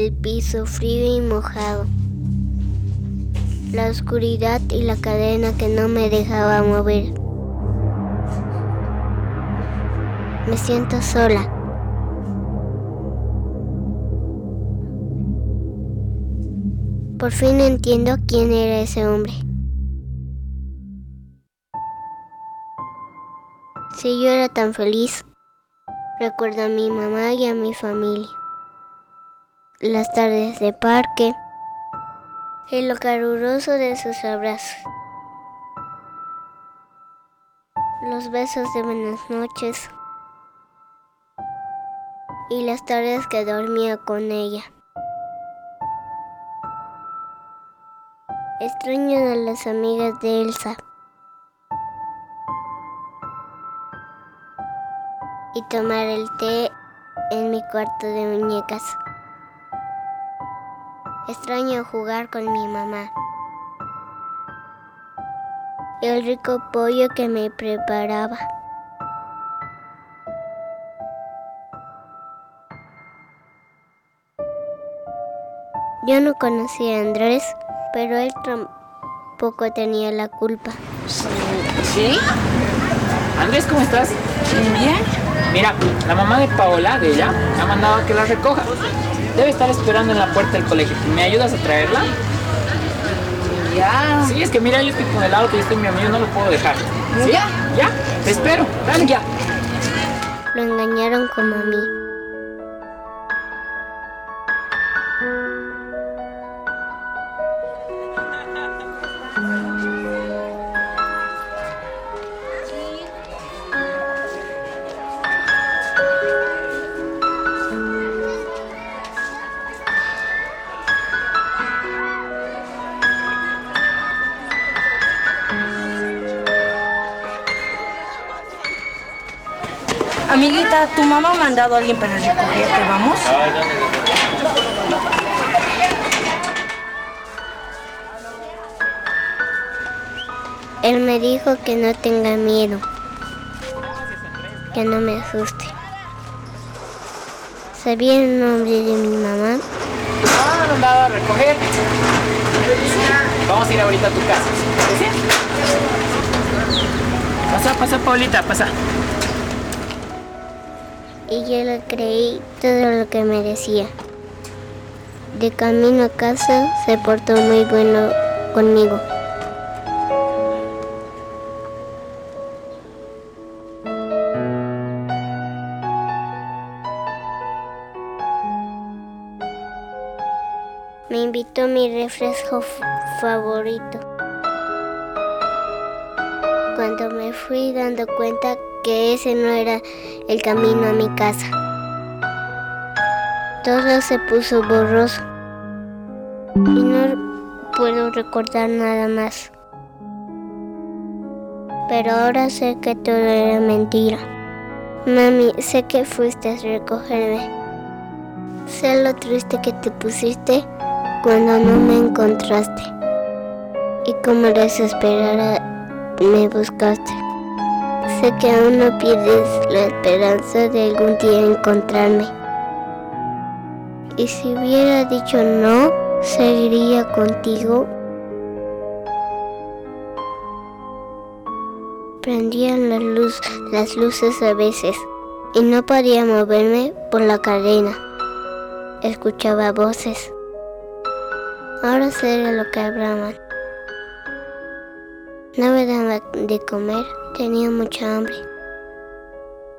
el piso frío y mojado, la oscuridad y la cadena que no me dejaba mover. Me siento sola. Por fin entiendo quién era ese hombre. Si yo era tan feliz, recuerdo a mi mamá y a mi familia. Las tardes de parque y lo caluroso de sus abrazos. Los besos de buenas noches y las tardes que dormía con ella. Extraño a las amigas de Elsa. Y tomar el té en mi cuarto de muñecas. Extraño jugar con mi mamá. El rico pollo que me preparaba. Yo no conocía a Andrés, pero él tampoco tenía la culpa. ¿Sí? Andrés, ¿cómo estás? Bien. Mira, la mamá de Paola, de ella, me ha mandado a que la recoja. Debe estar esperando en la puerta del colegio. ¿Me ayudas a traerla? Ya. Sí, es que mira, yo estoy con el auto y estoy mi amigo, no lo puedo dejar. ¿Sí? ¿Ya? ¿Ya? Te espero. Dale ya. Lo engañaron como a mí. Mamá ha mandado a alguien para recogerte, ¿vamos? Él me dijo que no tenga miedo, que no me asuste. ¿Sabía el nombre de mi mamá? Ah, mandado a recoger. Vamos a ir ahorita a tu casa. ¿Sí? Pasa, pasa, Paulita, pasa. Y yo le creí todo lo que me decía. De camino a casa se portó muy bueno conmigo. Me invitó mi refresco favorito. Cuando me fui dando cuenta que ese no era el camino a mi casa. Todo se puso borroso y no puedo recordar nada más. Pero ahora sé que todo era mentira. Mami, sé que fuiste a recogerme. Sé lo triste que te pusiste cuando no me encontraste. Y como desesperada me buscaste. Sé que aún no pierdes la esperanza de algún día encontrarme. Y si hubiera dicho no, seguiría contigo. Prendían las luces a veces y no podía moverme por la cadena. Escuchaba voces. Ahora sé lo que hablaban. No me daba de comer, tenía mucha hambre,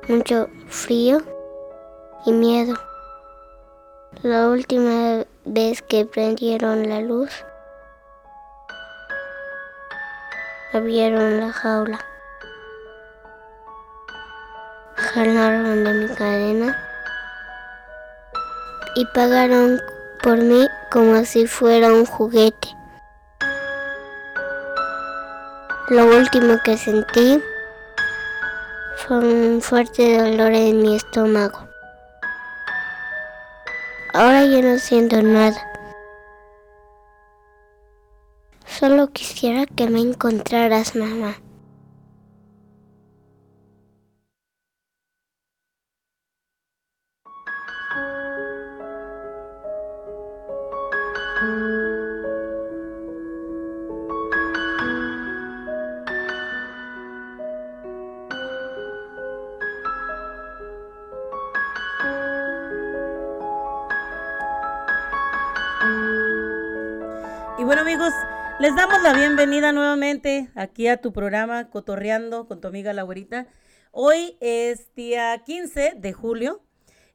mucho frío y miedo. La última vez que prendieron la luz, abrieron la jaula, jalaron de mi cadena y pagaron por mí como si fuera un juguete. Lo último que sentí fue un fuerte dolor en mi estómago. Ahora yo no siento nada. Solo quisiera que me encontraras, mamá. Les damos la bienvenida nuevamente aquí a tu programa Cotorreando con tu amiga la güerita. Hoy es día 15 de julio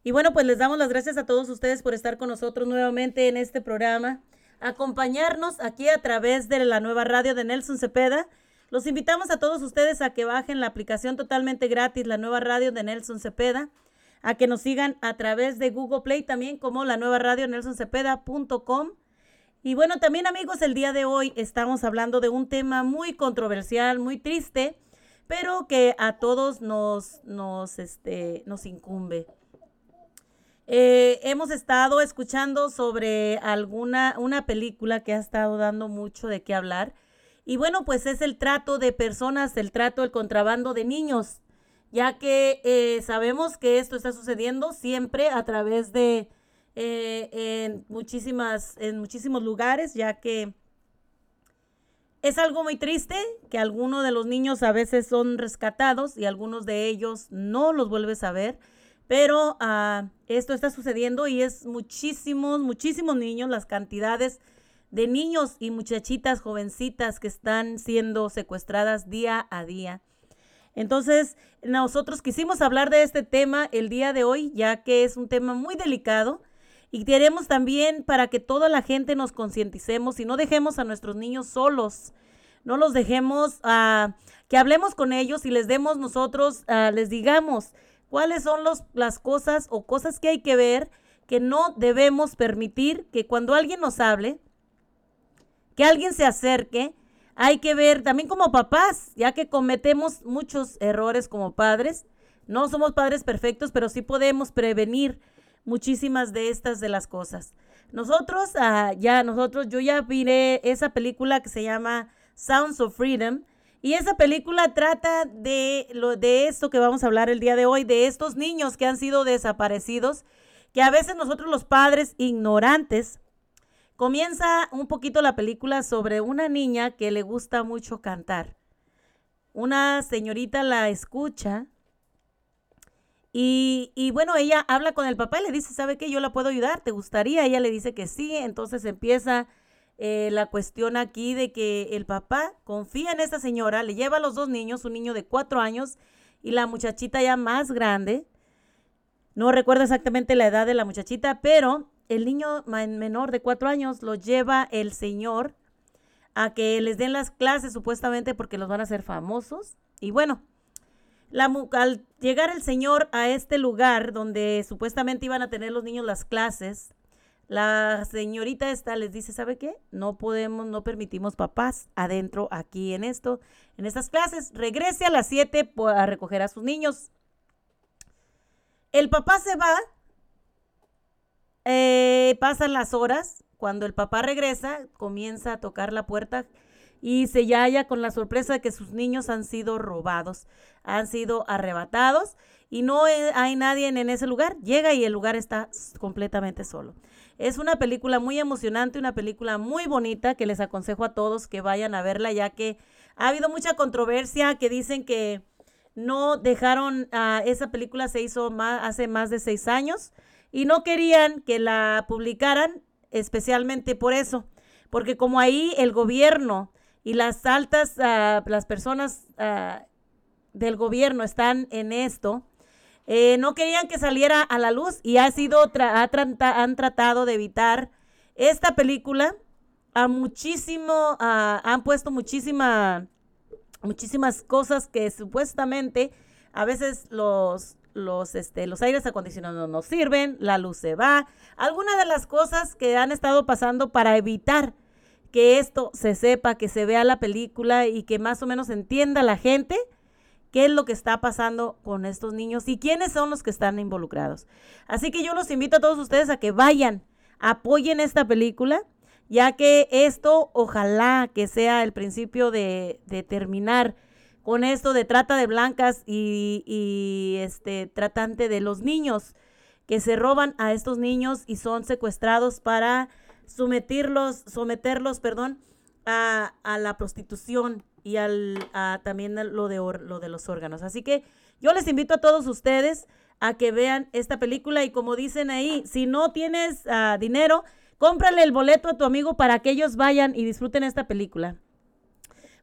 y bueno, pues les damos las gracias a todos ustedes por estar con nosotros nuevamente en este programa, acompañarnos aquí a través de la nueva radio de Nelson Cepeda. Los invitamos a todos ustedes a que bajen la aplicación totalmente gratis, la nueva radio de Nelson Cepeda, a que nos sigan a través de Google Play también como la nueva radio nelsoncepeda.com y bueno, también amigos, el día de hoy estamos hablando de un tema muy controversial, muy triste, pero que a todos nos, nos, este, nos incumbe. Eh, hemos estado escuchando sobre alguna, una película que ha estado dando mucho de qué hablar. Y bueno, pues es el trato de personas, el trato, el contrabando de niños, ya que eh, sabemos que esto está sucediendo siempre a través de eh, en, muchísimas, en muchísimos lugares, ya que es algo muy triste que algunos de los niños a veces son rescatados y algunos de ellos no los vuelves a ver. Pero ah, esto está sucediendo y es muchísimos, muchísimos niños, las cantidades de niños y muchachitas jovencitas que están siendo secuestradas día a día. Entonces, nosotros quisimos hablar de este tema el día de hoy, ya que es un tema muy delicado y queremos también para que toda la gente nos concienticemos y no dejemos a nuestros niños solos. No los dejemos, uh, que hablemos con ellos y les demos nosotros, uh, les digamos cuáles son los, las cosas o cosas que hay que ver que no debemos permitir que cuando alguien nos hable, que alguien se acerque, hay que ver también como papás, ya que cometemos muchos errores como padres. No somos padres perfectos, pero sí podemos prevenir muchísimas de estas de las cosas. Nosotros, ah, ya, nosotros, yo ya miré esa película que se llama Sounds of Freedom. Y esa película trata de, lo, de esto que vamos a hablar el día de hoy, de estos niños que han sido desaparecidos, que a veces nosotros los padres ignorantes, comienza un poquito la película sobre una niña que le gusta mucho cantar. Una señorita la escucha y, bueno, ella habla con el papá y le dice, ¿sabe qué? Yo la puedo ayudar, ¿te gustaría? Ella le dice que sí, entonces empieza eh, la cuestión aquí de que el papá confía en esta señora, le lleva a los dos niños, un niño de cuatro años y la muchachita ya más grande. No recuerdo exactamente la edad de la muchachita, pero el niño menor de cuatro años lo lleva el señor a que les den las clases supuestamente porque los van a hacer famosos. Y bueno, al llegar el señor a este lugar donde supuestamente iban a tener los niños las clases, la señorita esta les dice, ¿sabe qué? No podemos, no permitimos papás adentro aquí en esto, en estas clases. Regrese a las 7 a recoger a sus niños. El papá se va, eh, pasan las horas, cuando el papá regresa, comienza a tocar la puerta y se halla con la sorpresa de que sus niños han sido robados, han sido arrebatados y no hay nadie en ese lugar. Llega y el lugar está completamente solo. Es una película muy emocionante, una película muy bonita que les aconsejo a todos que vayan a verla ya que ha habido mucha controversia que dicen que no dejaron, a esa película se hizo más, hace más de seis años y no querían que la publicaran especialmente por eso, porque como ahí el gobierno y las altas, uh, las personas uh, del gobierno están en esto, eh, no querían que saliera a la luz y ha sido han tratado de evitar esta película. A muchísimo, uh, han puesto muchísima, muchísimas cosas que supuestamente a veces los, los, este, los aires acondicionados no sirven, la luz se va, algunas de las cosas que han estado pasando para evitar que esto se sepa, que se vea la película y que más o menos entienda la gente qué es lo que está pasando con estos niños y quiénes son los que están involucrados. Así que yo los invito a todos ustedes a que vayan, apoyen esta película, ya que esto ojalá que sea el principio de, terminar con esto de trata de blancas y, y este tratante de los niños que se roban a estos niños y son secuestrados para someterlos, someterlos, perdón, a, la prostitución y al, a, también lo de, lo de los órganos. Así que yo les invito a todos ustedes a que vean esta película y como dicen ahí, si no tienes ah, dinero, cómprale el boleto a tu amigo para que ellos vayan y disfruten esta película.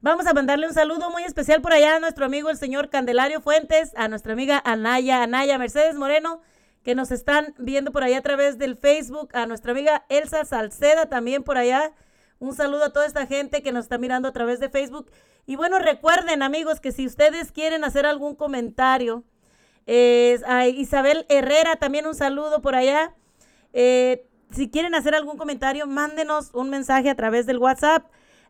Vamos a mandarle un saludo muy especial por allá a nuestro amigo el señor Candelario Fuentes, a nuestra amiga Anaya, Anaya Mercedes Moreno, que nos están viendo por allá a través del Facebook, a nuestra amiga Elsa Salceda también por allá. Un saludo a toda esta gente que nos está mirando a través de Facebook. Y bueno, recuerden amigos que si ustedes quieren hacer algún comentario, a Isabel Herrera también un saludo por allá. Eh, si quieren hacer algún comentario, mándenos un mensaje a través del WhatsApp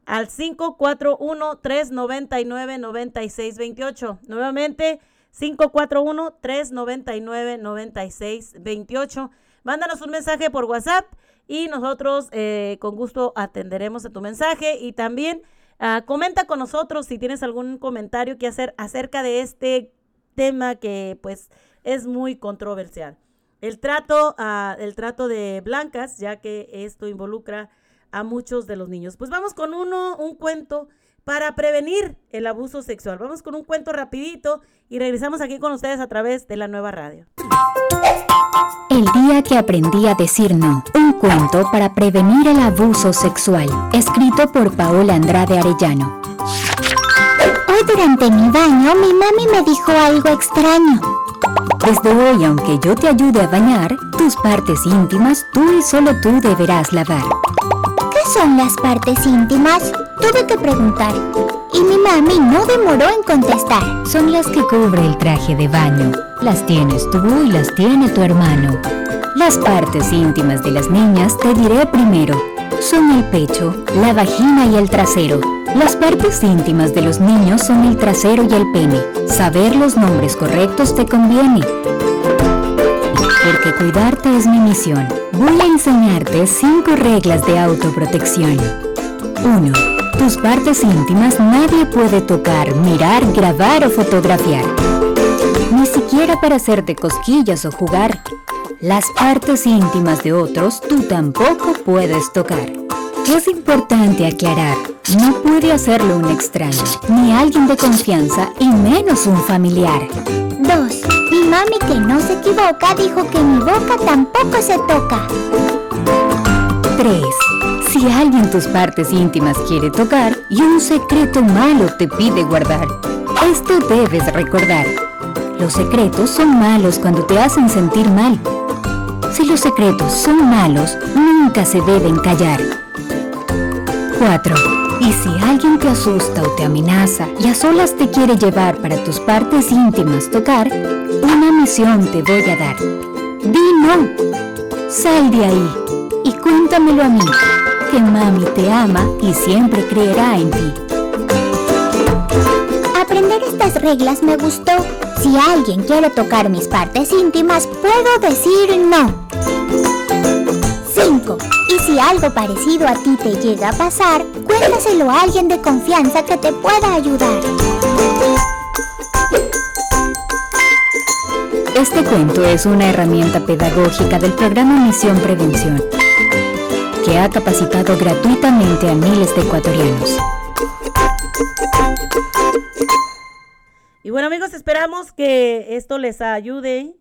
al 541-399-9628. Nuevamente, 541-399-9628. Mándanos un mensaje por WhatsApp y nosotros eh, con gusto atenderemos a tu mensaje y también ah, comenta con nosotros si tienes algún comentario que hacer acerca de este tema que pues es muy controversial. El trato, uh, el trato de blancas, ya que esto involucra a muchos de los niños. Pues vamos con uno, un cuento para prevenir el abuso sexual. Vamos con un cuento rapidito y regresamos aquí con ustedes a través de la nueva radio. El día que aprendí a decir no, un cuento para prevenir el abuso sexual, escrito por Paola Andrade Arellano. Hoy durante mi baño mi mami me dijo algo extraño. Desde hoy, aunque yo te ayude a bañar, tus partes íntimas tú y solo tú deberás lavar son las partes íntimas? Tuve que preguntar. Y mi mami no demoró en contestar. Son las que cubre el traje de baño. Las tienes tú y las tiene tu hermano. Las partes íntimas de las niñas te diré primero. Son el pecho, la vagina y el trasero. Las partes íntimas de los niños son el trasero y el pene. Saber los nombres correctos te conviene porque cuidarte es mi misión. Voy a enseñarte 5 reglas de autoprotección. 1. Tus partes íntimas nadie puede tocar, mirar, grabar o fotografiar. Ni siquiera para hacerte cosquillas o jugar. Las partes íntimas de otros tú tampoco puedes tocar. Es importante aclarar, no puede hacerlo un extraño, ni alguien de confianza y menos un familiar. 2. Mi mami que no se equivoca dijo que mi boca tampoco se toca. 3. Si alguien tus partes íntimas quiere tocar y un secreto malo te pide guardar, esto debes recordar. Los secretos son malos cuando te hacen sentir mal. Si los secretos son malos, nunca se deben callar. 4. Y si alguien te asusta o te amenaza y a solas te quiere llevar para tus partes íntimas tocar, misión te voy a dar. Di no. Sal de ahí y cuéntamelo a mí, que mami te ama y siempre creerá en ti. Aprender estas reglas me gustó. Si alguien quiere tocar mis partes íntimas, puedo decir no. 5. Y si algo parecido a ti te llega a pasar, cuéntaselo a alguien de confianza que te pueda ayudar. Este cuento es una herramienta pedagógica del programa Misión Prevención, que ha capacitado gratuitamente a miles de ecuatorianos. Y bueno amigos, esperamos que esto les ayude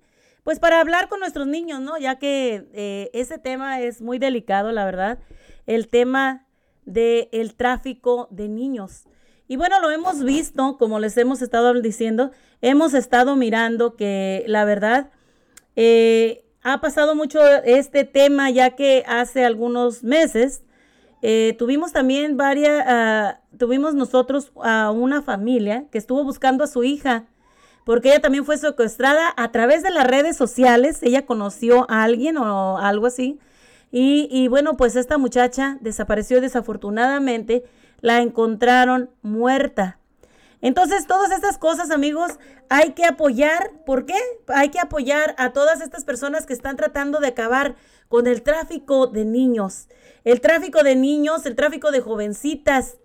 pues para hablar con nuestros niños, ¿no? Ya que eh, ese tema es muy delicado, la verdad, el tema del el tráfico de niños. Y bueno, lo hemos visto, como les hemos estado diciendo, hemos estado mirando que la verdad eh, ha pasado mucho este tema ya que hace algunos meses eh, tuvimos también varias, ah, tuvimos nosotros a una familia que estuvo buscando a su hija porque ella también fue secuestrada a través de las redes sociales. Ella conoció a alguien o algo así. Y bueno, pues esta muchacha desapareció desafortunadamente. La encontraron muerta. Entonces, todas estas cosas, amigos, hay que apoyar. ¿Por qué? Hay que apoyar a todas estas personas que están tratando de acabar con el tráfico de niños. El tráfico de niños, el tráfico de jovencitas.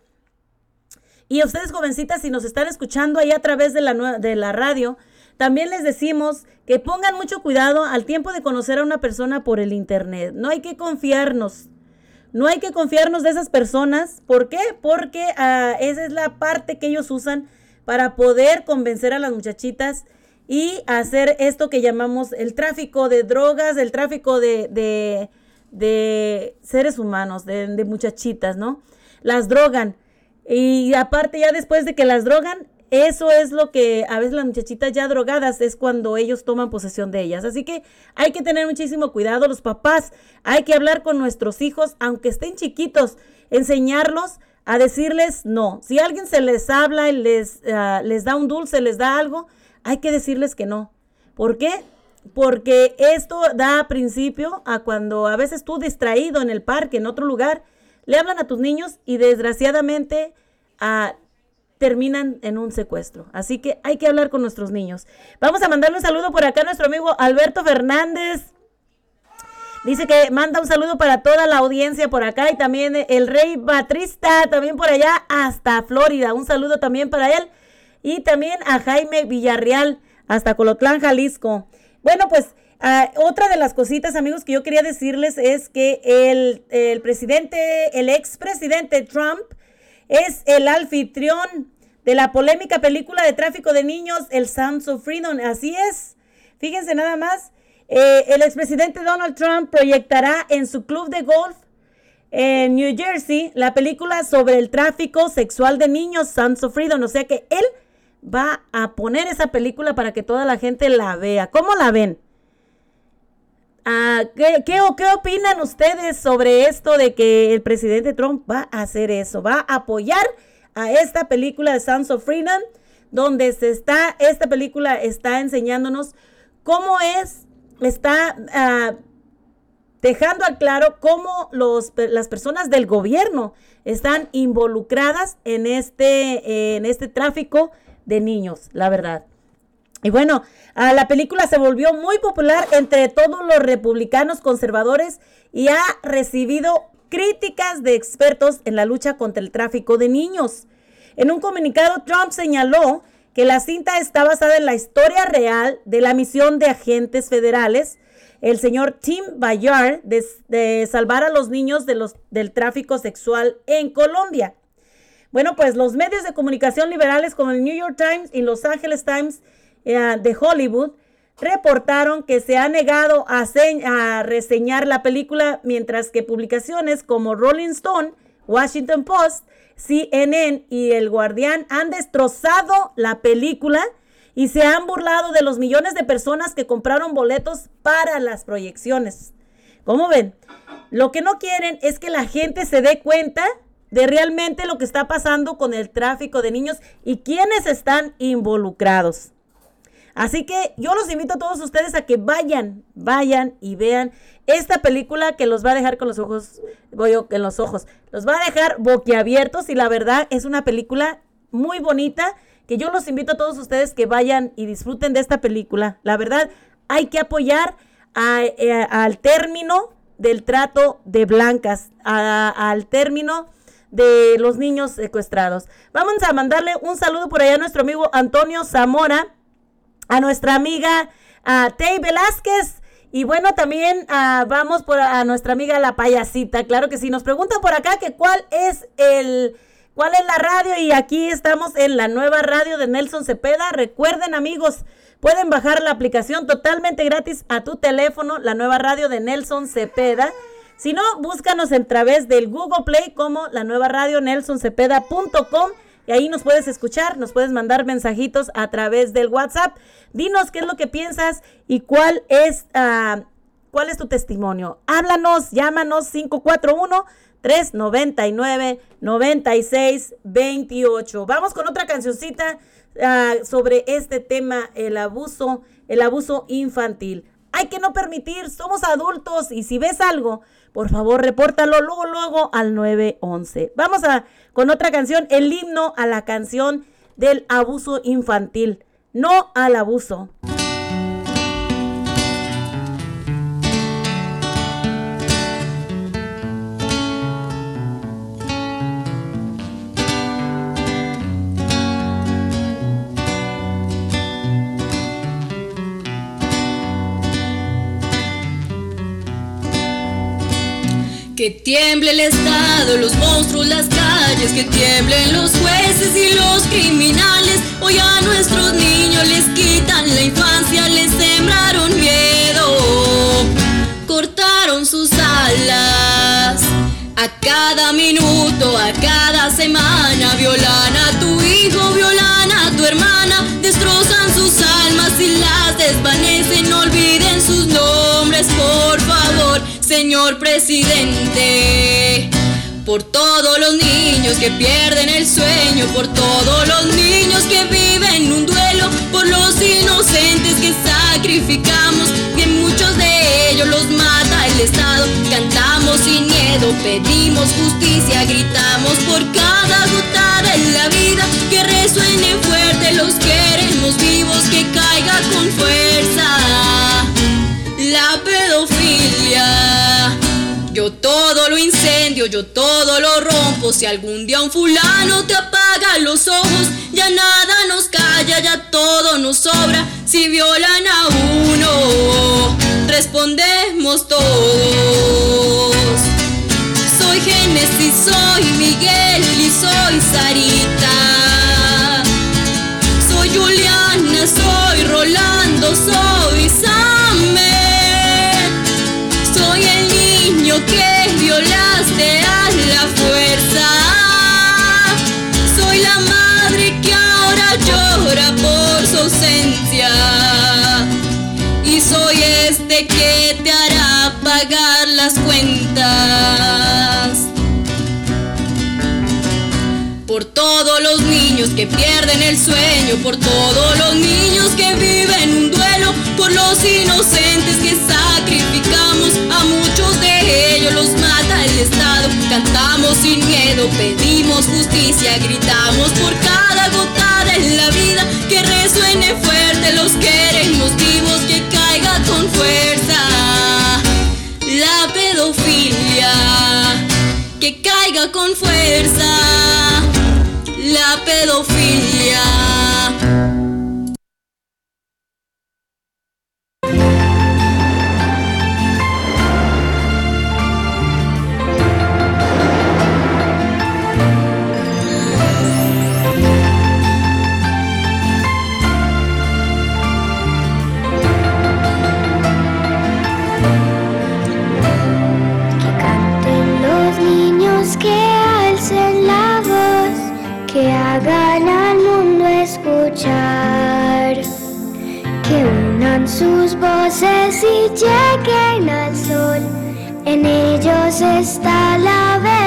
Y a ustedes jovencitas, si nos están escuchando ahí a través de la, de la radio, también les decimos que pongan mucho cuidado al tiempo de conocer a una persona por el Internet. No hay que confiarnos. No hay que confiarnos de esas personas. ¿Por qué? Porque ah, esa es la parte que ellos usan para poder convencer a las muchachitas y hacer esto que llamamos el tráfico de drogas, el tráfico de, de seres humanos, de, de muchachitas, ¿no? Las drogan. Y aparte ya después de que las drogan, eso es lo que a veces las muchachitas ya drogadas es cuando ellos toman posesión de ellas. Así que hay que tener muchísimo cuidado los papás. Hay que hablar con nuestros hijos, aunque estén chiquitos, enseñarlos a decirles no. Si alguien se les habla les, ah, les da un dulce, les da algo, hay que decirles que no. ¿Por qué? Porque esto da principio a cuando a veces tú distraído en el parque, en otro lugar, le hablan a tus niños y desgraciadamente a terminan en un secuestro. Así que hay que hablar con nuestros niños. Vamos a mandarle un saludo por acá a nuestro amigo Alberto Fernández. Dice que manda un saludo para toda la audiencia por acá y también el rey Batrista, también por allá hasta Florida. Un saludo también para él. Y también a Jaime Villarreal hasta Colotlán, Jalisco. Bueno, pues ah, otra de las cositas, amigos, que yo quería decirles es que el, el presidente, el expresidente Trump, es el anfitrión de la polémica película de tráfico de niños, El Sounds of Freedom. Así es. Fíjense nada más. Eh, el expresidente Donald Trump proyectará en su club de golf en New Jersey la película sobre el tráfico sexual de niños, Sons of Freedom. O sea que él va a poner esa película para que toda la gente la vea. ¿Cómo la ven? Ah, ¿qué, qué, qué opinan ustedes sobre esto de que el presidente Trump va a hacer eso? ¿Va a apoyar a esta película de Sons of Freedom? Donde se está, esta película está enseñándonos cómo es, está ah, dejando al claro cómo los, las personas del gobierno están involucradas en este, en este tráfico de niños, la verdad. Y bueno, la película se volvió muy popular entre todos los republicanos conservadores y ha recibido críticas de expertos en la lucha contra el tráfico de niños. En un comunicado, Trump señaló que la cinta está basada en la historia real de la misión de agentes federales, el señor Tim Bayard, de, salvar a los niños del tráfico sexual en Colombia. Bueno, pues los medios de comunicación liberales como el New York Times y Los Angeles Times de Hollywood reportaron que se ha negado a, reseñar la película, mientras que publicaciones como Rolling Stone, Washington Post, CNN y El Guardián han destrozado la película y se han burlado de los millones de personas que compraron boletos para las proyecciones. ¿Cómo ven? Lo que no quieren es que la gente se dé cuenta de realmente lo que está pasando con el tráfico de niños y quiénes están involucrados. Así que yo los invito a todos ustedes a que vayan, vayan y vean esta película que los va a dejar con los ojos, voy en los ojos, los va a dejar boquiabiertos y la verdad es una película muy bonita que yo los invito a todos ustedes que vayan y disfruten de esta película. La verdad, hay que apoyar eh, al término del trato de blancas, al término de los niños secuestrados. Vamos a mandarle un saludo por allá a nuestro amigo Antonio Zamora a nuestra amiga a Tei Velázquez. Y bueno, también ah, vamos por a nuestra amiga la payasita. Claro que sí, nos preguntan por acá que cuál es el cuál es la radio y aquí estamos en la nueva radio de Nelson Cepeda. Recuerden, amigos, pueden bajar la aplicación totalmente gratis a tu teléfono, la nueva radio de Nelson Cepeda. Si no, búscanos a través del Google Play como la nueva radio nelsoncepeda.com y ahí nos puedes escuchar, nos puedes mandar mensajitos a través del WhatsApp. Dinos qué es lo que piensas y cuál es, uh, cuál es tu testimonio. Háblanos, llámanos 541 399 9628. Vamos con otra cancioncita uh, sobre este tema, el abuso, el abuso infantil. Hay que no permitir, somos adultos y si ves algo, por favor, repórtalo luego, luego al 911. Vamos a con otra canción, el himno a la canción del abuso infantil. No al abuso. Que tiemble el Estado, los monstruos, las calles, que tiemblen los jueces y los criminales. Hoy a nuestros niños les quitan la infancia, les sembraron miedo, cortaron sus alas. A cada minuto, a cada semana, violan a tu hijo, violan a tu hermana, destrozan sus almas y las desvanecen, no olviden sus nombres por señor presidente. Por todos los niños que pierden el sueño, por todos los niños que viven un duelo, por los inocentes que sacrificamos, que muchos de ellos los mata el Estado. Cantamos sin miedo, pedimos justicia, gritamos por cada gota de la vida, que resuenen fuerte, los queremos vivos, que caiga con fuerza la pedofilia. Yo todo lo incendio, yo todo lo rompo. Si algún día un fulano te apaga los ojos, ya nada nos calla, ya todo nos sobra. Si violan a uno, respondemos todos. Soy Génesis, soy Miguel y soy Sarita. Soy Juliana, soy Rolando, soy que violaste a la fuerza. Soy la madre que ahora llora por su ausencia. Y soy este que te hará pagar las cuentas. Por todos los niños que pierden el sueño, por todos los niños que viven un duelo, por los inocentes que sacrificamos, a muchos ellos los mata el Estado. Cantamos sin miedo, pedimos justicia, gritamos por cada gota de la vida, que resuene fuerte, los queremos vivos, que caiga con fuerza la pedofilia, que caiga con fuerza la pedofilia. Que unan sus voces y lleguen al sol, en ellos está la verdad.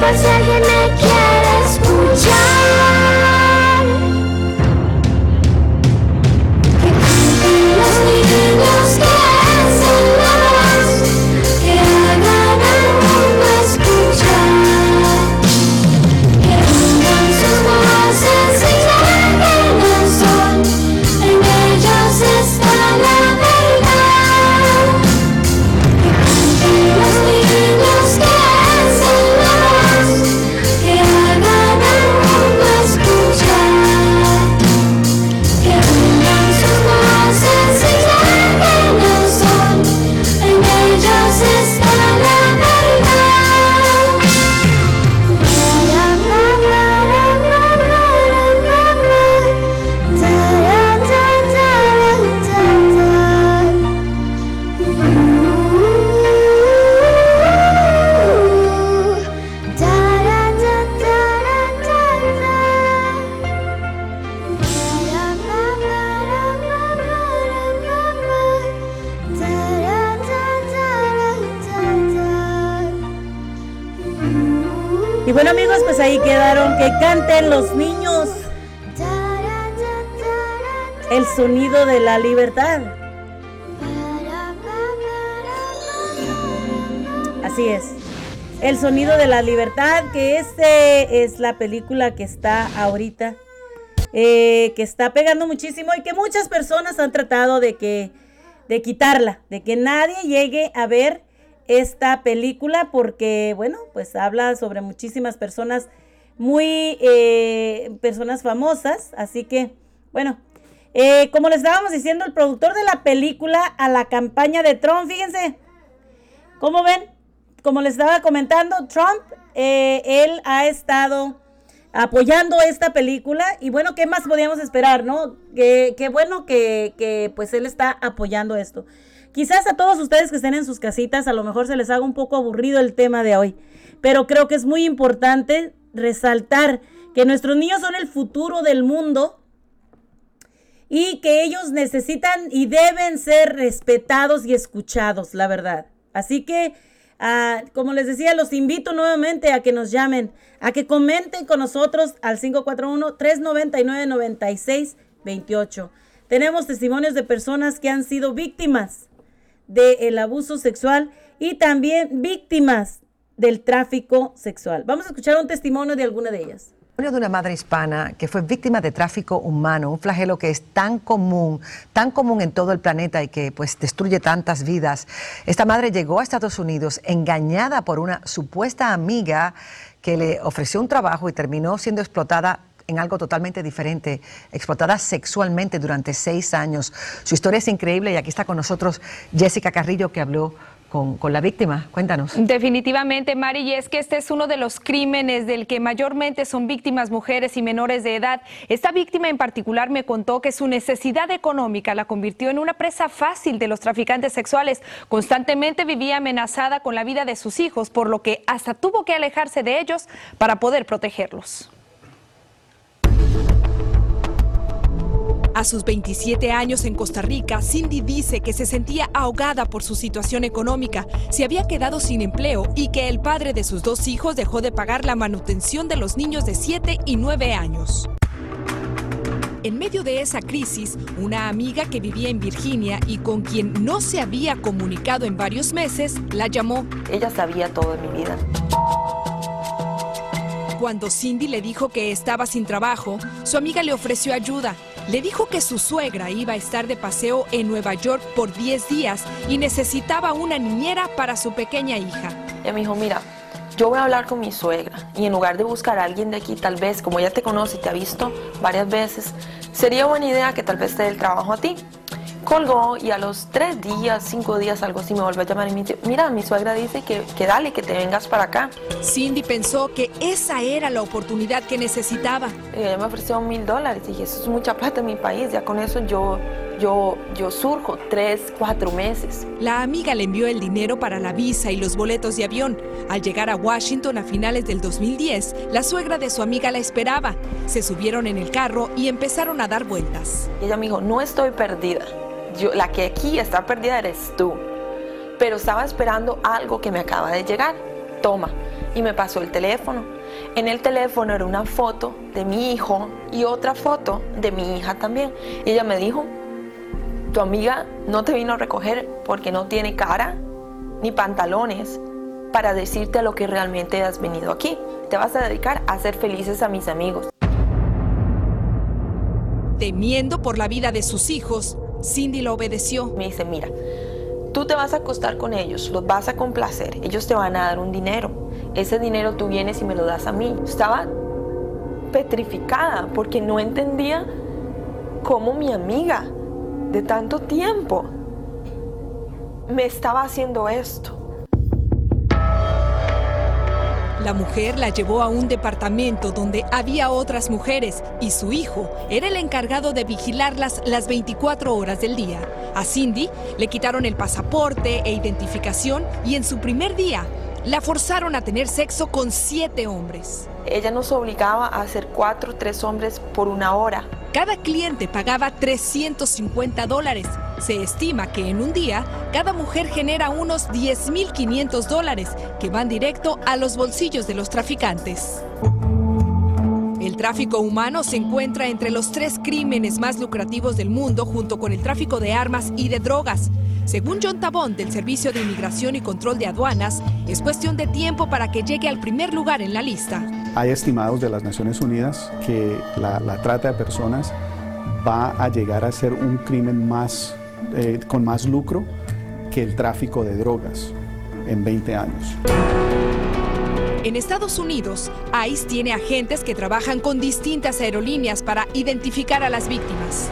Y canten los niños. El sonido de la libertad. Así es. El sonido de la libertad, que este es la película que está ahorita, eh, que está pegando muchísimo y que muchas personas han tratado de que, de quitarla, de que nadie llegue a ver esta película porque, bueno, pues habla sobre muchísimas personas muy, eh, personas famosas, así que, bueno, eh, como les estábamos diciendo, el productor de la película a la campaña de Trump, fíjense, ¿cómo ven? como les estaba comentando, Trump, eh, él ha estado apoyando esta película y bueno, ¿qué más podíamos esperar, no? Qué, bueno que, que, pues él está apoyando esto. Quizás a todos ustedes que estén en sus casitas a lo mejor se les haga un poco aburrido el tema de hoy, pero creo que es muy importante resaltar que nuestros niños son el futuro del mundo y que ellos necesitan y deben ser respetados y escuchados, la verdad. Así que Ah, como les decía, los invito nuevamente a que nos llamen, a que comenten con nosotros al 541-399-9628. Tenemos testimonios de personas que han sido víctimas del abuso sexual y también víctimas del tráfico sexual. Vamos a escuchar un testimonio de alguna de ellas de una madre hispana que fue víctima de tráfico humano, un flagelo que es tan común, tan común en todo el planeta y que pues destruye tantas vidas. Esta madre llegó a Estados Unidos engañada por una supuesta amiga que le ofreció un trabajo y terminó siendo explotada en algo totalmente diferente, explotada sexualmente durante seis años. Su historia es increíble y aquí está con nosotros Jessica Carrillo que habló con, la víctima. Cuéntanos. Definitivamente, Mari, y es que este es uno de los crímenes del que mayormente son víctimas mujeres y menores de edad. Esta víctima en particular me contó que su necesidad económica la convirtió en una presa fácil de los traficantes sexuales. Constantemente vivía amenazada con la vida de sus hijos, por lo que hasta tuvo que alejarse de ellos para poder protegerlos. A sus 27 años en Costa Rica, Cindy dice que se sentía ahogada por su situación económica, se había quedado sin empleo y que el padre de sus dos hijos dejó de pagar la manutención de los niños de 7 y 9 años. En medio de esa crisis, una amiga que vivía en Virginia y con quien no se había comunicado en varios meses, la llamó. Ella sabía todo de mi vida. Cuando Cindy le dijo que estaba sin trabajo, su amiga le ofreció ayuda le dijo que su suegra iba a estar de paseo en Nueva York por 10 días y necesitaba una niñera para su pequeña hija. Ella me dijo, mira, yo voy a hablar con mi suegra y en lugar de buscar a alguien de aquí, tal vez, como ella te conoce y te ha visto varias veces, sería buena idea que tal vez te dé el trabajo a ti colgó y a los tres días, cinco días, algo así, me volvió a llamar y me dice, mira, mi suegra dice que, que dale, que te vengas para acá. Cindy pensó que esa era la oportunidad que necesitaba. ella me ofreció mil dólares y dije, eso es mucha plata en mi país, ya con eso yo, yo, yo surjo tres, cuatro meses. La amiga le envió el dinero para la visa y los boletos de avión. Al llegar a Washington a finales del 2010, la suegra de su amiga la esperaba. Se subieron en el carro y empezaron a dar vueltas. Y ella me dijo, no estoy perdida la que aquí está perdida eres tú. Pero estaba esperando algo que me acaba de llegar. Toma. Y me pasó el teléfono. En el teléfono era una foto de mi hijo y otra foto de mi hija también. Ella me dijo, tu amiga no te vino a recoger porque no tiene cara ni pantalones para decirte lo que realmente has venido aquí. Te vas a dedicar a hacer felices a mis amigos. Temiendo por la vida de sus hijos, Cindy lo obedeció. Me dice, mira, tú te vas a acostar con ellos, los vas a complacer, ellos te van a dar un dinero. Ese dinero tú vienes y me lo das a mí. Estaba petrificada porque no entendía cómo mi amiga de tanto tiempo me estaba haciendo esto. La mujer la llevó a un departamento donde había otras mujeres y su hijo era el encargado de vigilarlas las 24 horas del día. A Cindy le quitaron el pasaporte e identificación y en su primer día la forzaron a tener sexo con siete hombres. Ella nos obligaba a hacer cuatro, tres hombres por una hora. Cada cliente pagaba 350 dólares. Se estima que en un día cada mujer genera unos 10.500 dólares que van directo a los bolsillos de los traficantes. El tráfico humano se encuentra entre los tres crímenes más lucrativos del mundo junto con el tráfico de armas y de drogas. Según John Tabón del Servicio de Inmigración y Control de Aduanas, es cuestión de tiempo para que llegue al primer lugar en la lista. Hay estimados de las Naciones Unidas que la, trata de personas va a llegar a ser un crimen más, eh, con más lucro que el tráfico de drogas en 20 años. En Estados Unidos, ICE tiene agentes que trabajan con distintas aerolíneas para identificar a las víctimas.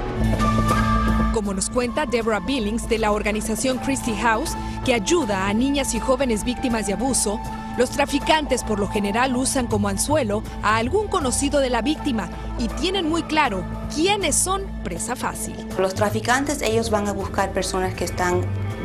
Como nos cuenta Deborah Billings de la organización Christie House, que ayuda a niñas y jóvenes víctimas de abuso, los traficantes por lo general usan como anzuelo a algún conocido de la víctima y tienen muy claro quiénes son presa fácil. Los traficantes ellos van a buscar personas que están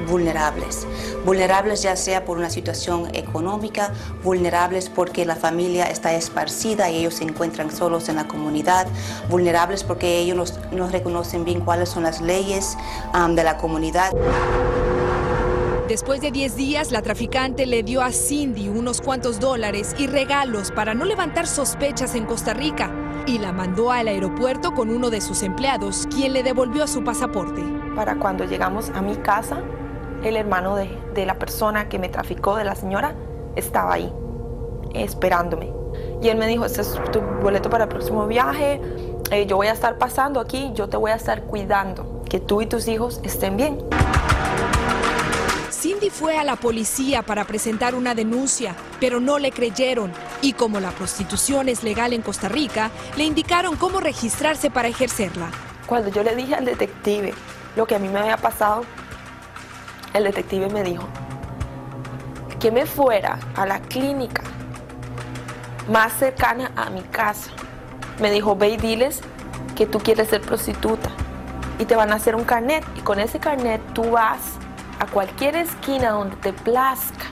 vulnerables. Vulnerables ya sea por una situación económica, vulnerables porque la familia está esparcida y ellos se encuentran solos en la comunidad, vulnerables porque ellos no reconocen bien cuáles son las leyes de la comunidad. Después de 10 días, la traficante le dio a Cindy unos cuantos dólares y regalos para no levantar sospechas en Costa Rica y la mandó al aeropuerto con uno de sus empleados, quien le devolvió su pasaporte. Para cuando llegamos a mi casa, el hermano de, la persona que me traficó, de la señora, estaba ahí, esperándome. Y él me dijo, este es tu boleto para el próximo viaje, eh, yo voy a estar pasando aquí, yo te voy a estar cuidando, que tú y tus hijos estén bien. Cindy fue a la policía para presentar una denuncia, pero no le creyeron. Y como la prostitución es legal en Costa Rica, le indicaron cómo registrarse para ejercerla. Cuando yo le dije al detective lo que a mí me había pasado, el detective me dijo que me fuera a la clínica más cercana a mi casa. Me dijo, ve y diles que tú quieres ser prostituta y te van a hacer un carnet y con ese carnet tú vas a cualquier esquina donde te plazca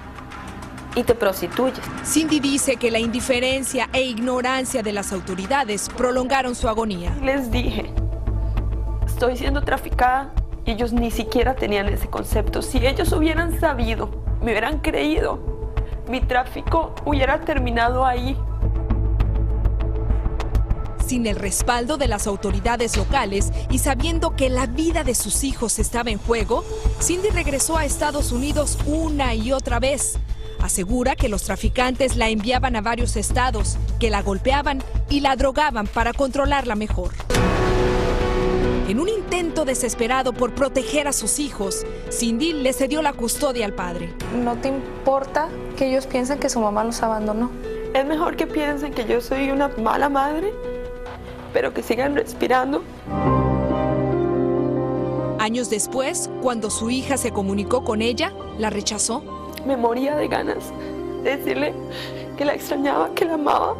y te prostituyes. Cindy dice que la indiferencia e ignorancia de las autoridades prolongaron su agonía. Les dije, estoy siendo traficada ellos ni siquiera tenían ese concepto. Si ellos hubieran sabido, me hubieran creído, mi tráfico hubiera terminado ahí sin el respaldo de las autoridades locales y sabiendo que la vida de sus hijos estaba en juego, Cindy regresó a Estados Unidos una y otra vez. Asegura que los traficantes la enviaban a varios estados, que la golpeaban y la drogaban para controlarla mejor. En un intento desesperado por proteger a sus hijos, Cindy le cedió la custodia al padre. ¿No te importa que ellos piensen que su mamá los abandonó? Es mejor que piensen que yo soy una mala madre pero que sigan respirando. Años después, cuando su hija se comunicó con ella, la rechazó. Me moría de ganas de decirle que la extrañaba, que la amaba,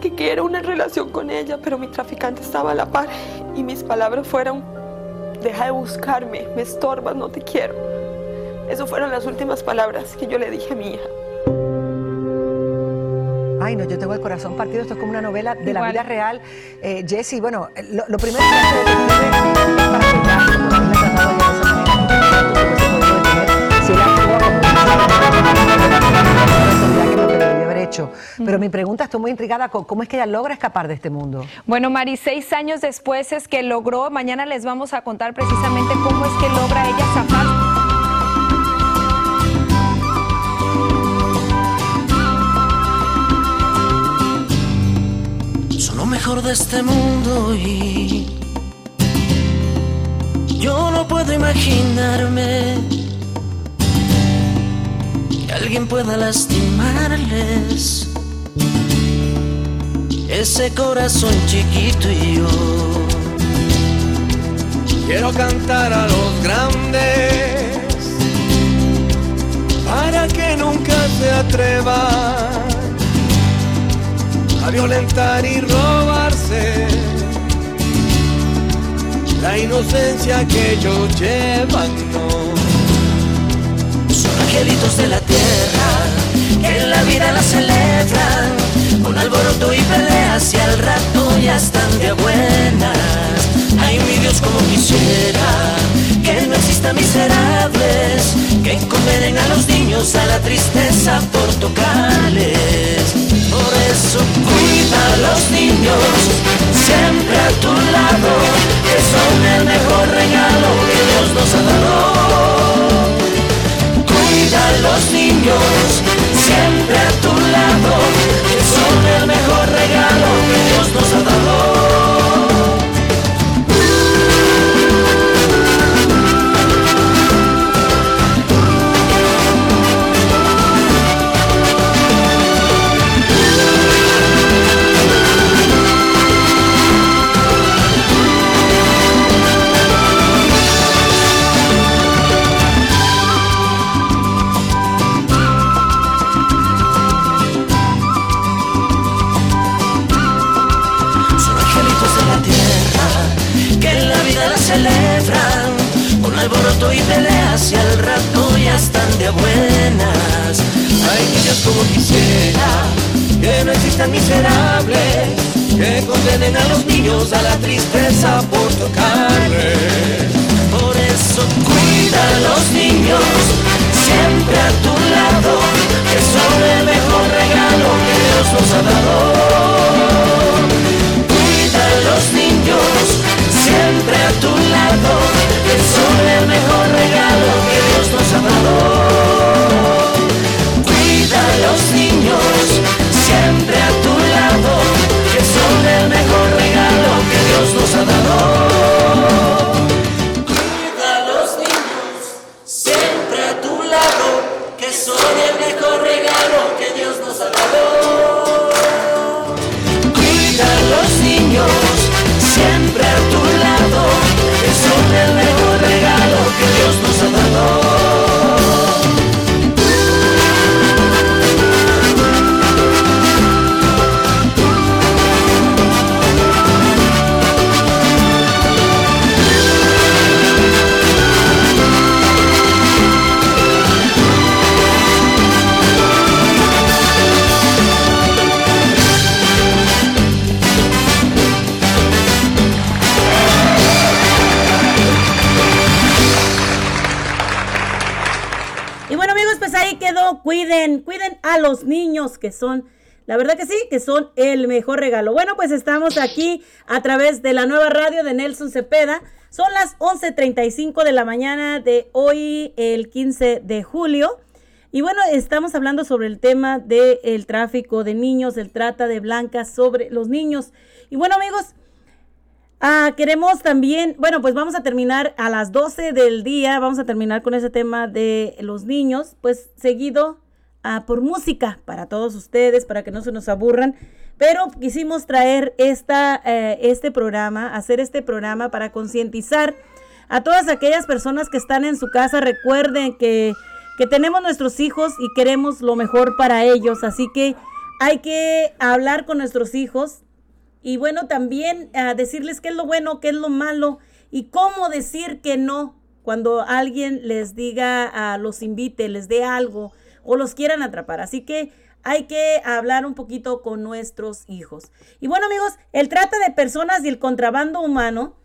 que quería una relación con ella, pero mi traficante estaba a la par y mis palabras fueron, deja de buscarme, me estorbas, no te quiero. Esas fueron las últimas palabras que yo le dije a mi hija. Ay, no, yo tengo el corazón partido. Esto es como una novela de la vida real. Eh, Jesse, bueno, lo, lo primero que hace es para hecho. Pero mi pregunta, estoy muy intrigada, ¿cómo es que ella logra escapar de este mundo? Bueno, Mari, seis años después es que logró, mañana les vamos a contar precisamente cómo es que logra ella zafar mejor de este mundo y yo no puedo imaginarme que alguien pueda lastimarles ese corazón chiquito y yo quiero cantar a los grandes para que nunca se atrevan a violentar y robarse la inocencia que ellos llevan. Angelitos de la tierra que en la vida la celebran con alboroto y peleas y al rato ya están de buenas. Ay, mi Dios, como quisiera que no existan miserables que condenen a los niños a la tristeza por tocarles. Por eso cuida a los niños siempre a tu lado, que son el mejor regalo que Dios nos ha dado. Los niños siempre a tu lado, que son el mejor regalo que Dios nos ha dado. Y peleas y al rato ya están de buenas. Ay, mi Dios, como quisiera que no existan miserables que condenen a los niños a la tristeza por tocarles. Por eso cuida a los niños siempre a tu lado, que son el mejor regalo que Dios nos ha dado. Cuida a los niños siempre a tu lado, son el mejor regalo que Dios nos ha dado. Los niños que son, la verdad que sí, que son el mejor regalo. Bueno, pues estamos aquí a través de la nueva radio de Nelson Cepeda. Son las 11.35 de la mañana de hoy, el 15 de julio. Y bueno, estamos hablando sobre el tema del tráfico de niños, el trata de blancas sobre los niños. Y bueno amigos, Ah, queremos también, bueno, pues vamos a terminar a las 12 del día, vamos a terminar con ese tema de los niños, pues seguido por música para todos ustedes, para que no se nos aburran. Pero quisimos traer esta, eh, este programa, hacer este programa para concientizar a todas aquellas personas que están en su casa. Recuerden que, que tenemos nuestros hijos y queremos lo mejor para ellos, así que hay que hablar con nuestros hijos y bueno, también a decirles qué es lo bueno, qué es lo malo y cómo decir que no cuando alguien les diga, a los invite, les dé algo o los quieran atrapar. Así que hay que hablar un poquito con nuestros hijos. Y bueno amigos, el trata de personas y el contrabando humano,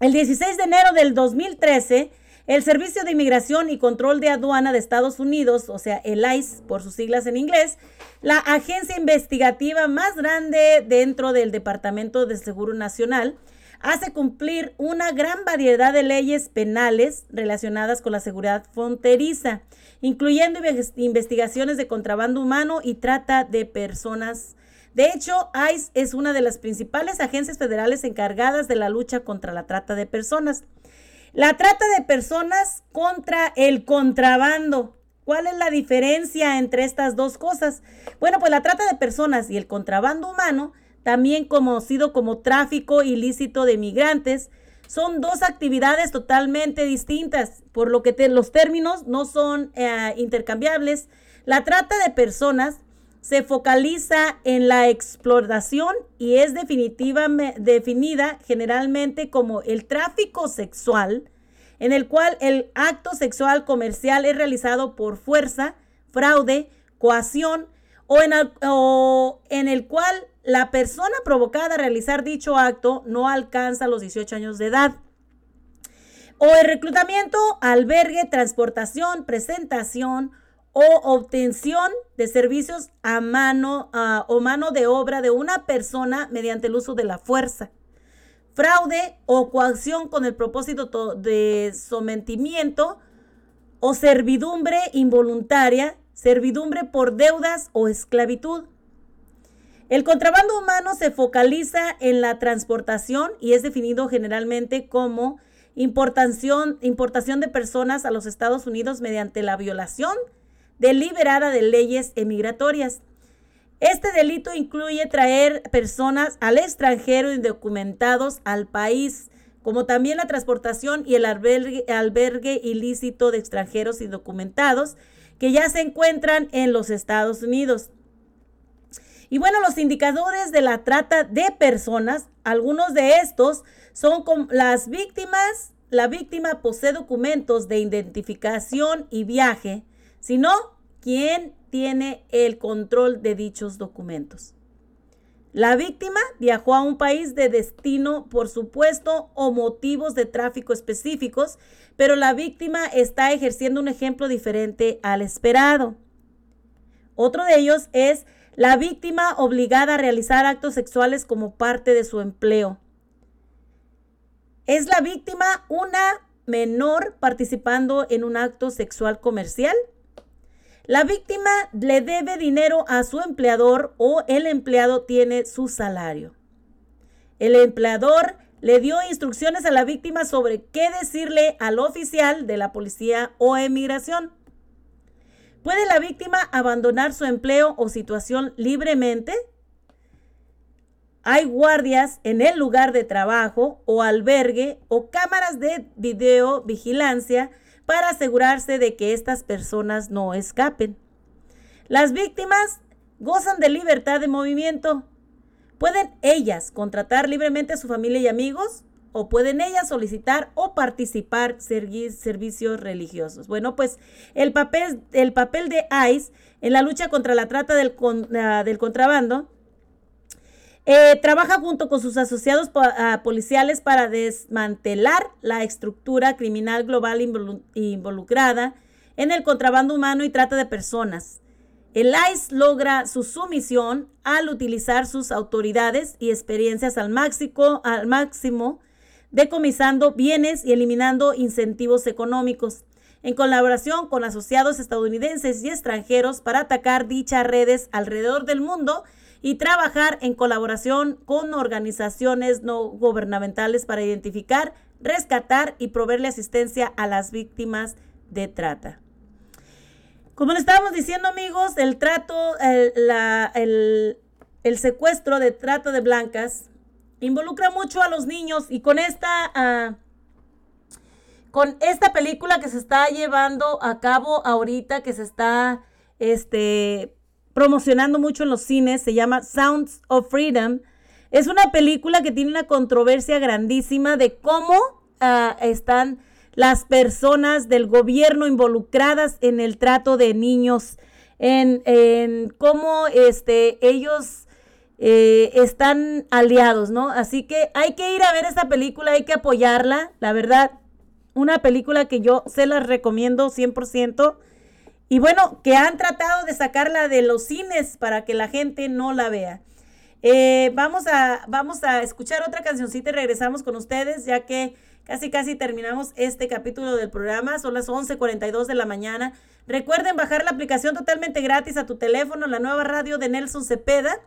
el 16 de enero del 2013, el Servicio de Inmigración y Control de Aduana de Estados Unidos, o sea, el ICE por sus siglas en inglés, la agencia investigativa más grande dentro del Departamento de Seguro Nacional, hace cumplir una gran variedad de leyes penales relacionadas con la seguridad fronteriza, incluyendo investigaciones de contrabando humano y trata de personas. De hecho, ICE es una de las principales agencias federales encargadas de la lucha contra la trata de personas. La trata de personas contra el contrabando. ¿Cuál es la diferencia entre estas dos cosas? Bueno, pues la trata de personas y el contrabando humano, también conocido como tráfico ilícito de migrantes, son dos actividades totalmente distintas, por lo que los términos no son eh, intercambiables. La trata de personas se focaliza en la exploración y es definitiva, definida generalmente como el tráfico sexual, en el cual el acto sexual comercial es realizado por fuerza, fraude, coacción o en, o en el cual la persona provocada a realizar dicho acto no alcanza los 18 años de edad. O el reclutamiento, albergue, transportación, presentación o obtención de servicios a mano o mano de obra de una persona mediante el uso de la fuerza. Fraude o coacción con el propósito to- de sometimiento o servidumbre involuntaria, servidumbre por deudas o esclavitud. El contrabando humano se focaliza en la transportación y es definido generalmente como importación, importación de personas a los Estados Unidos mediante la violación deliberada de leyes emigratorias. Este delito incluye traer personas al extranjero indocumentados al país, como también la transportación y el albergue, albergue ilícito de extranjeros indocumentados que ya se encuentran en los Estados Unidos. Y bueno, los indicadores de la trata de personas, algunos de estos son como las víctimas, la víctima posee documentos de identificación y viaje, sino quién tiene el control de dichos documentos. La víctima viajó a un país de destino por supuesto o motivos de tráfico específicos, pero la víctima está ejerciendo un ejemplo diferente al esperado. Otro de ellos es la víctima obligada a realizar actos sexuales como parte de su empleo. ¿Es la víctima una menor participando en un acto sexual comercial? La víctima le debe dinero a su empleador o el empleado tiene su salario. El empleador le dio instrucciones a la víctima sobre qué decirle al oficial de la policía o emigración. ¿Puede la víctima abandonar su empleo o situación libremente? Hay guardias en el lugar de trabajo o albergue o cámaras de video vigilancia para asegurarse de que estas personas no escapen. Las víctimas gozan de libertad de movimiento. ¿Pueden ellas contratar libremente a su familia y amigos? ¿O pueden ellas solicitar o participar servicios religiosos? Bueno, pues el papel, el papel de ICE en la lucha contra la trata del, con, uh, del contrabando eh, trabaja junto con sus asociados uh, policiales para desmantelar la estructura criminal global involu involucrada en el contrabando humano y trata de personas. El ICE logra su sumisión al utilizar sus autoridades y experiencias al máximo, al máximo decomisando bienes y eliminando incentivos económicos, en colaboración con asociados estadounidenses y extranjeros para atacar dichas redes alrededor del mundo y trabajar en colaboración con organizaciones no gubernamentales para identificar, rescatar y proveerle asistencia a las víctimas de trata. Como le estábamos diciendo amigos, el trato, el, la, el, secuestro de trata de blancas involucra mucho a los niños y con esta, uh, con esta película que se está llevando a cabo ahorita, que se está este, promocionando mucho en los cines, se llama Sounds of Freedom. Es una película que tiene una controversia grandísima de cómo uh, están las personas del gobierno involucradas en el trato de niños, en, en cómo este, ellos eh, están aliados, ¿no? Así que hay que ir a ver esta película, hay que apoyarla, la verdad, una película que yo se las recomiendo 100%. Y bueno, que han tratado de sacarla de los cines para que la gente no la vea. Eh, vamos, a, vamos a escuchar otra cancioncita y regresamos con ustedes, ya que casi casi terminamos este capítulo del programa. Son las 11.42 de la mañana. Recuerden bajar la aplicación totalmente gratis a tu teléfono, la nueva radio de Nelson Cepeda.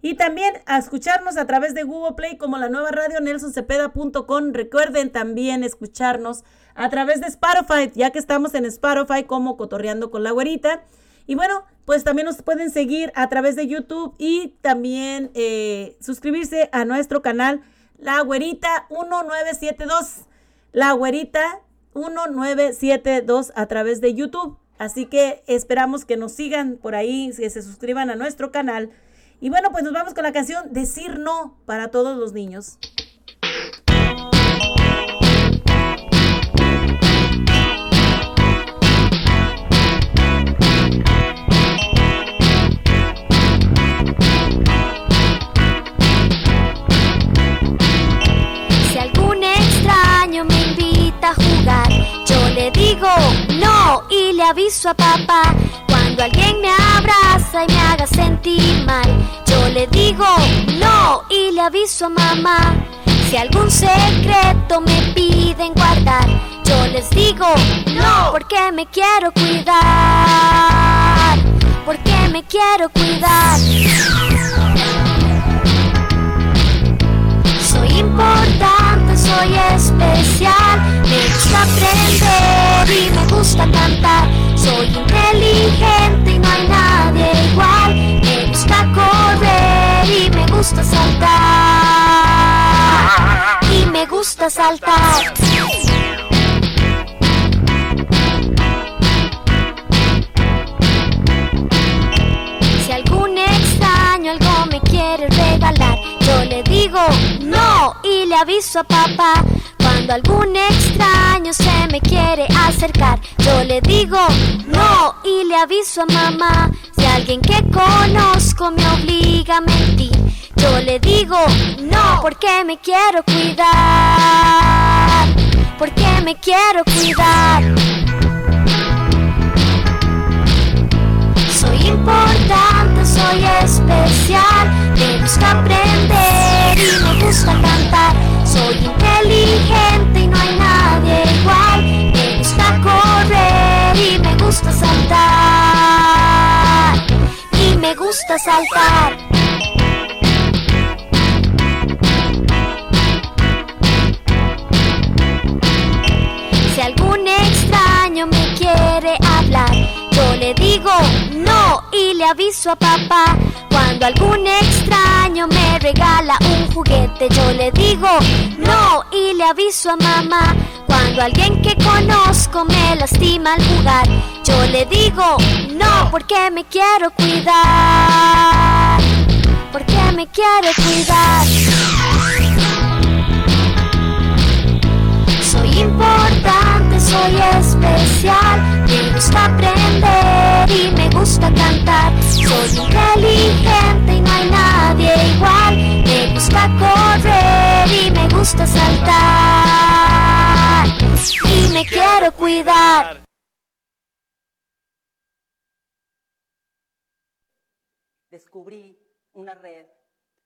Y también a escucharnos a través de Google Play como la nueva radio nelsoncepeda.com. Recuerden también escucharnos a través de Spotify, ya que estamos en Spotify como Cotorreando con la Güerita. Y bueno, pues también nos pueden seguir a través de YouTube y también eh, suscribirse a nuestro canal La Güerita 1972. La Güerita 1972 a través de YouTube. Así que esperamos que nos sigan por ahí, que se suscriban a nuestro canal. Y bueno, pues nos vamos con la canción Decir No para todos los niños. Si algún extraño me invita a jugar, yo le digo no y le aviso a papá cuando alguien me abraza y me haga sentir mal, yo le digo no y le aviso a mamá. Si algún secreto me piden guardar, yo les digo no porque me quiero cuidar. Porque me quiero cuidar. Soy importante, soy especial. Me gusta aprender y me gusta cantar. Soy inteligente y no hay nadie igual. Me gusta correr y me gusta saltar. Y me gusta saltar. No y le aviso a papá. Cuando algún extraño se me quiere acercar, yo le digo no y le aviso a mamá. Si alguien que conozco me obliga a mentir, yo le digo no porque me quiero cuidar. Porque me quiero cuidar. Soy importante, soy especial. Me gusta aprender y me gusta cantar. Soy inteligente y no hay nadie igual. Me gusta correr y me gusta saltar. Y me gusta saltar. Si algún extraño me quiere hablar, yo le digo y le aviso a papá. Cuando algún extraño me regala un juguete, yo le digo no y le aviso a mamá. Cuando alguien que conozco me lastima al jugar, yo le digo no porque me quiero cuidar. Porque me quiero cuidar. Soy especial. Me gusta aprender y me gusta cantar. Soy inteligente y no hay nadie igual. Me gusta correr y me gusta saltar. Y me quiero cuidar. descubrí una red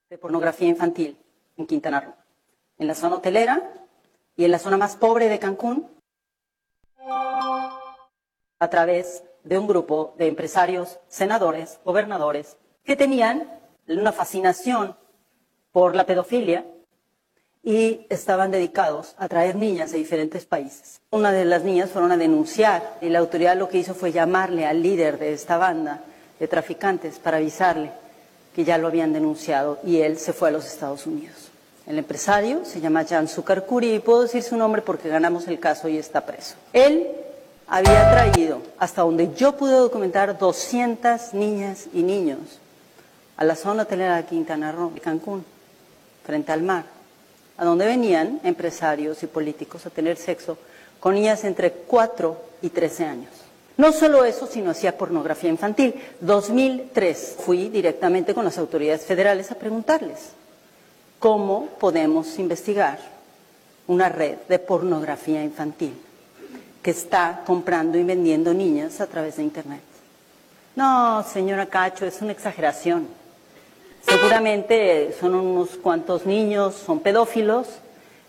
de pornografía infantil en Quintana Roo, en la zona hotelera y en la zona más pobre de Cancún, a través de un grupo de empresarios, senadores, gobernadores, que tenían una fascinación por la pedofilia y estaban dedicados a traer niñas de diferentes países. Una de las niñas fueron a denunciar y la autoridad lo que hizo fue llamarle al líder de esta banda de traficantes para avisarle que ya lo habían denunciado y él se fue a los Estados Unidos. El empresario se llama Jan Zucarcuri y puedo decir su nombre porque ganamos el caso y está preso. Él había traído, hasta donde yo pude documentar, 200 niñas y niños a la zona hotelera de Quintana Roo, Cancún, frente al mar, a donde venían empresarios y políticos a tener sexo con niñas entre 4 y 13 años. No solo eso, sino hacía pornografía infantil. 2003 fui directamente con las autoridades federales a preguntarles cómo podemos investigar una red de pornografía infantil que está comprando y vendiendo niñas a través de Internet. No, señora Cacho, es una exageración. Seguramente son unos cuantos niños, son pedófilos,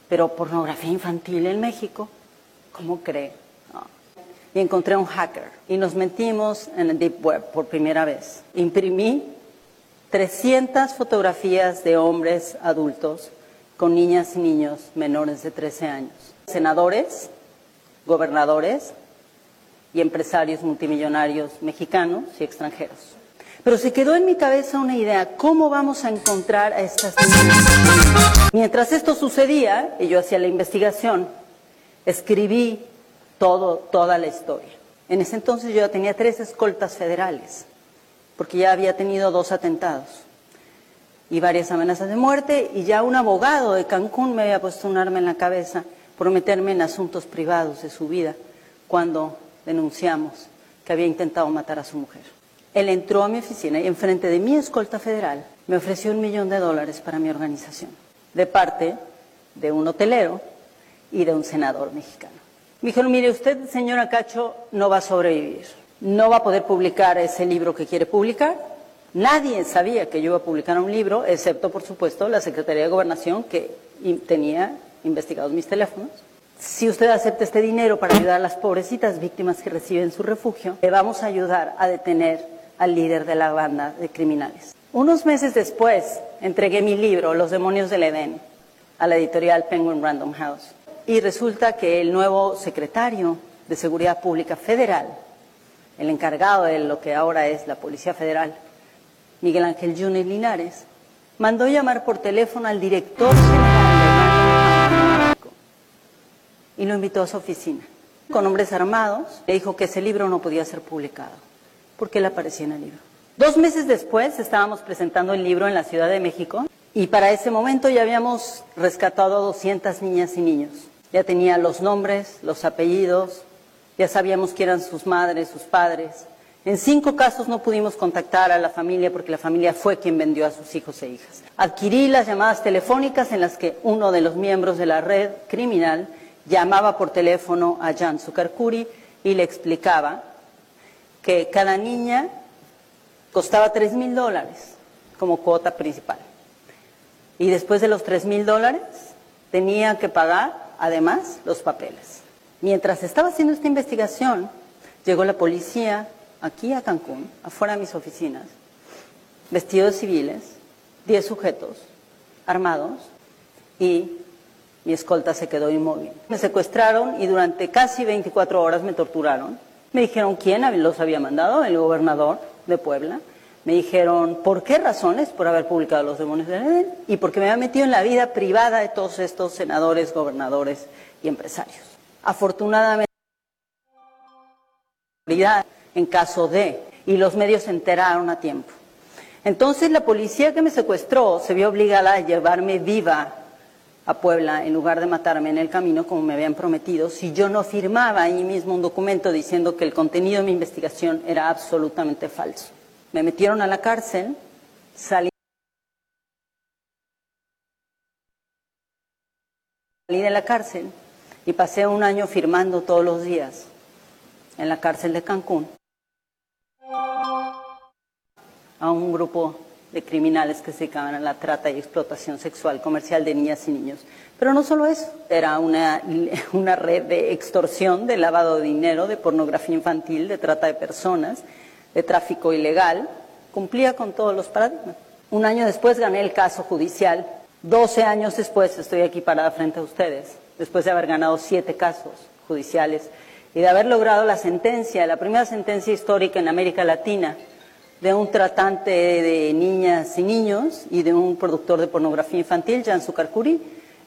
pero pornografía infantil en México, ¿cómo cree? No. Y encontré un hacker y nos metimos en el Deep Web por primera vez. Imprimí 300 fotografías de hombres adultos con niñas y niños menores de 13 años. Senadores, gobernadores y empresarios multimillonarios mexicanos y extranjeros. Pero se quedó en mi cabeza una idea, ¿cómo vamos a encontrar a estas niñas? Mientras esto sucedía, y yo hacía la investigación, escribí todo, toda la historia. En ese entonces yo tenía tres escoltas federales, porque ya había tenido dos atentados y varias amenazas de muerte, y ya un abogado de Cancún me había puesto un arma en la cabeza por meterme en asuntos privados de su vida cuando denunciamos que había intentado matar a su mujer. Él entró a mi oficina y enfrente de mi escolta federal me ofreció un millón de dólares para mi organización, de parte de un hotelero y de un senador mexicano. Me dijeron, mire, usted, señora Cacho, no va a sobrevivir. No va a poder publicar ese libro que quiere publicar. Nadie sabía que yo iba a publicar un libro, excepto, por supuesto, la Secretaría de Gobernación, que tenía investigados mis teléfonos. Si usted acepta este dinero para ayudar a las pobrecitas víctimas que reciben su refugio, le vamos a ayudar a detener al líder de la banda de criminales. Unos meses después, entregué mi libro, Los demonios del Edén, a la editorial Penguin Random House. Y resulta que el nuevo secretario de Seguridad Pública Federal, el encargado de lo que ahora es la Policía Federal, Miguel Ángel Junior Linares, mandó llamar por teléfono al director general y lo invitó a su oficina. Con hombres armados, le dijo que ese libro no podía ser publicado, porque él aparecía en el libro. Dos meses después estábamos presentando el libro en la Ciudad de México y para ese momento ya habíamos rescatado a 200 niñas y niños. Ya tenía los nombres, los apellidos, ya sabíamos quién eran sus madres, sus padres. En cinco casos no pudimos contactar a la familia porque la familia fue quien vendió a sus hijos e hijas. Adquirí las llamadas telefónicas en las que uno de los miembros de la red criminal llamaba por teléfono a Jan Sukarkuri y le explicaba que cada niña costaba tres mil dólares como cuota principal. Y después de los tres mil dólares tenía que pagar además los papeles. Mientras estaba haciendo esta investigación, llegó la policía aquí a Cancún, afuera de mis oficinas, vestidos civiles, 10 sujetos armados y mi escolta se quedó inmóvil. Me secuestraron y durante casi 24 horas me torturaron. Me dijeron quién los había mandado, el gobernador de Puebla. Me dijeron por qué razones, por haber publicado Los demonios de Edén y porque me había metido en la vida privada de todos estos senadores, gobernadores y empresarios. Afortunadamente, en caso de, y los medios se enteraron a tiempo. Entonces la policía que me secuestró se vio obligada a llevarme viva a Puebla en lugar de matarme en el camino como me habían prometido si yo no firmaba ahí mismo un documento diciendo que el contenido de mi investigación era absolutamente falso. Me metieron a la cárcel, salí de la cárcel y pasé un año firmando todos los días en la cárcel de Cancún a un grupo de criminales que se dedicaban a la trata y explotación sexual comercial de niñas y niños. Pero no solo eso, era una, una red de extorsión, de lavado de dinero, de pornografía infantil, de trata de personas, de tráfico ilegal, cumplía con todos los paradigmas. Un año después gané el caso judicial, 12 años después estoy aquí parada frente a ustedes, después de haber ganado siete casos judiciales y de haber logrado la sentencia, la primera sentencia histórica en América Latina de un tratante de niñas y niños y de un productor de pornografía infantil, Jan Sukarkuri,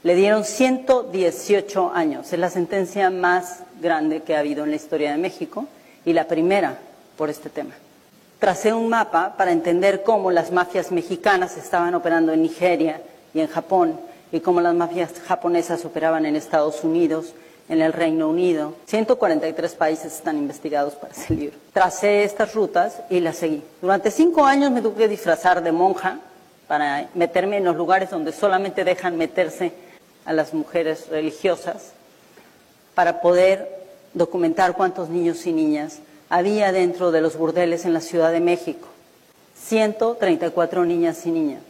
le dieron 118 años. Es la sentencia más grande que ha habido en la historia de México y la primera por este tema. Tracé un mapa para entender cómo las mafias mexicanas estaban operando en Nigeria y en Japón y cómo las mafias japonesas operaban en Estados Unidos en el Reino Unido. 143 países están investigados para ese libro. Tracé estas rutas y las seguí. Durante cinco años me tuve que disfrazar de monja para meterme en los lugares donde solamente dejan meterse a las mujeres religiosas, para poder documentar cuántos niños y niñas había dentro de los burdeles en la Ciudad de México. 134 niñas y niñas,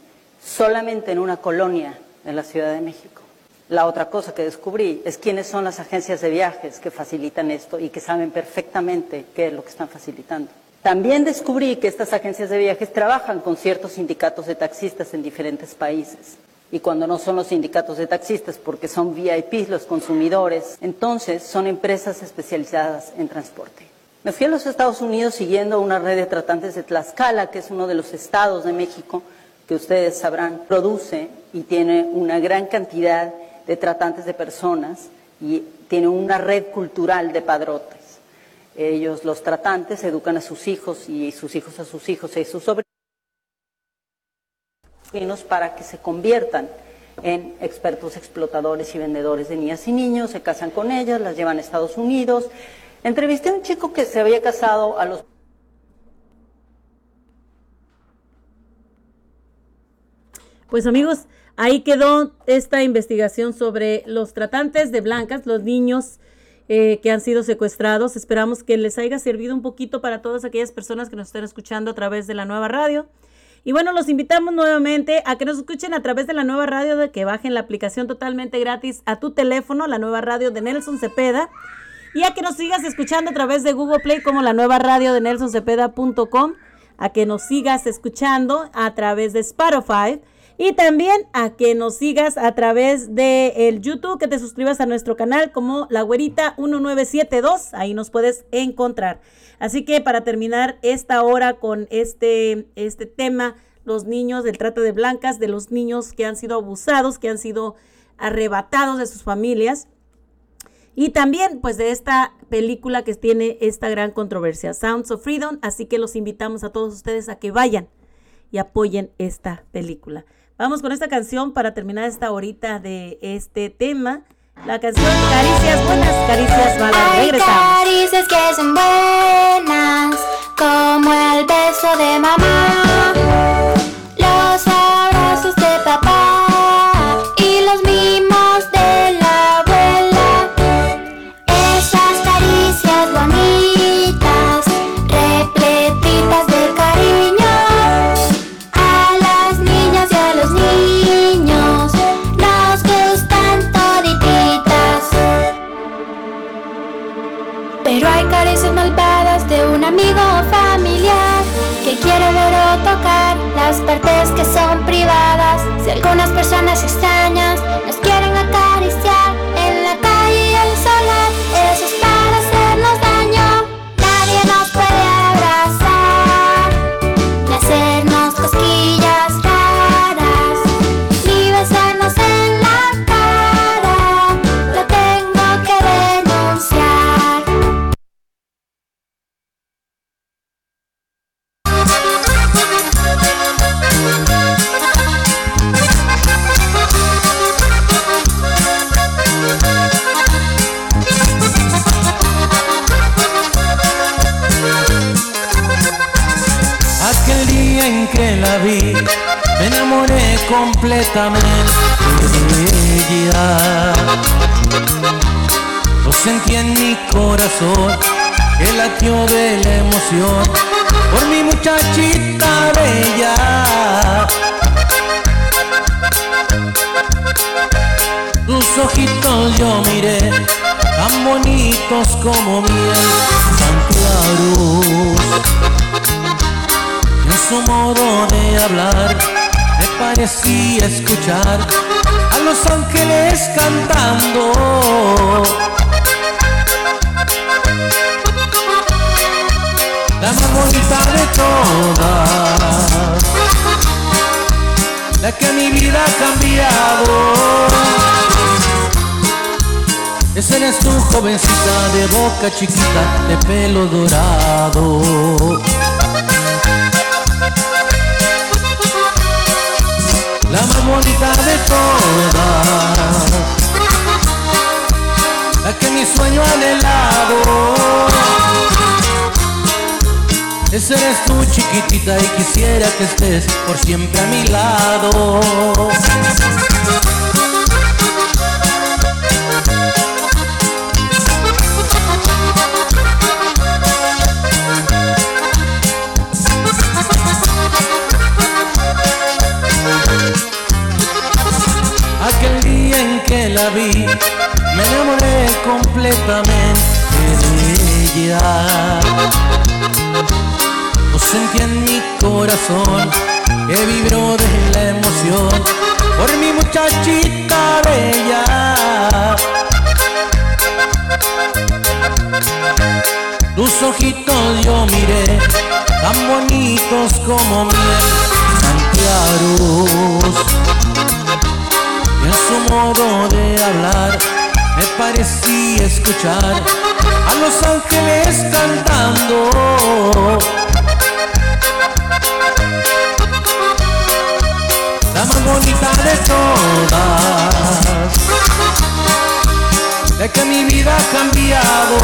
solamente en una colonia de la Ciudad de México. La otra cosa que descubrí es quiénes son las agencias de viajes que facilitan esto y que saben perfectamente qué es lo que están facilitando. También descubrí que estas agencias de viajes trabajan con ciertos sindicatos de taxistas en diferentes países. Y cuando no son los sindicatos de taxistas, porque son VIPs los consumidores, entonces son empresas especializadas en transporte. Me fui a los Estados Unidos siguiendo una red de tratantes de Tlaxcala, que es uno de los estados de México que ustedes sabrán, produce y tiene una gran cantidad de tratantes de personas y tiene una red cultural de padrotes. Ellos, los tratantes, educan a sus hijos y sus hijos a sus hijos y sus sobrinos para que se conviertan en expertos explotadores y vendedores de niñas y niños, se casan con ellas, las llevan a Estados Unidos. Entrevisté a un chico que se había casado a los Pues amigos, Ahí quedó esta investigación sobre los tratantes de blancas, los niños eh, que han sido secuestrados. Esperamos que les haya servido un poquito para todas aquellas personas que nos estén escuchando a través de la nueva radio. Y bueno, los invitamos nuevamente a que nos escuchen a través de la nueva radio, de que bajen la aplicación totalmente gratis a tu teléfono, la nueva radio de Nelson Cepeda. Y a que nos sigas escuchando a través de Google Play como la nueva radio de nelsoncepeda.com. A que nos sigas escuchando a través de Spotify. Y también a que nos sigas a través de el YouTube, que te suscribas a nuestro canal como La Güerita 1972. Ahí nos puedes encontrar. Así que para terminar esta hora con este, este tema, los niños del trata de blancas, de los niños que han sido abusados, que han sido arrebatados de sus familias. Y también pues de esta película que tiene esta gran controversia, Sounds of Freedom. Así que los invitamos a todos ustedes a que vayan y apoyen esta película. Vamos con esta canción para terminar esta horita de este tema. La canción Caricias Buenas, Caricias Malas. Regresamos. caricias que son buenas, como el beso de mamá, algunas personas extrañas la vi, me enamoré completamente de ella. Lo sentí en mi corazón, que latió de la emoción por mi muchachita bella. Tus ojitos yo miré, tan bonitos como miel, tan claros. Su modo de hablar me parecía escuchar a los ángeles cantando. La más bonita de todas, la que mi vida ha cambiado. Esa eres tu jovencita de boca chiquita, de pelo dorado. La más bonita de todas, la que mi sueño anhelado. Esa eres tú chiquitita y quisiera que estés por siempre a mi lado. Vi, me enamoré completamente de ella. Lo sentí en mi corazón, que vibró de la emoción por mi muchachita bella. Tus ojitos yo miré, tan bonitos como miel, tan claros. Su modo de hablar me parecía escuchar a los ángeles cantando. La más bonita de todas, de que mi vida ha cambiado.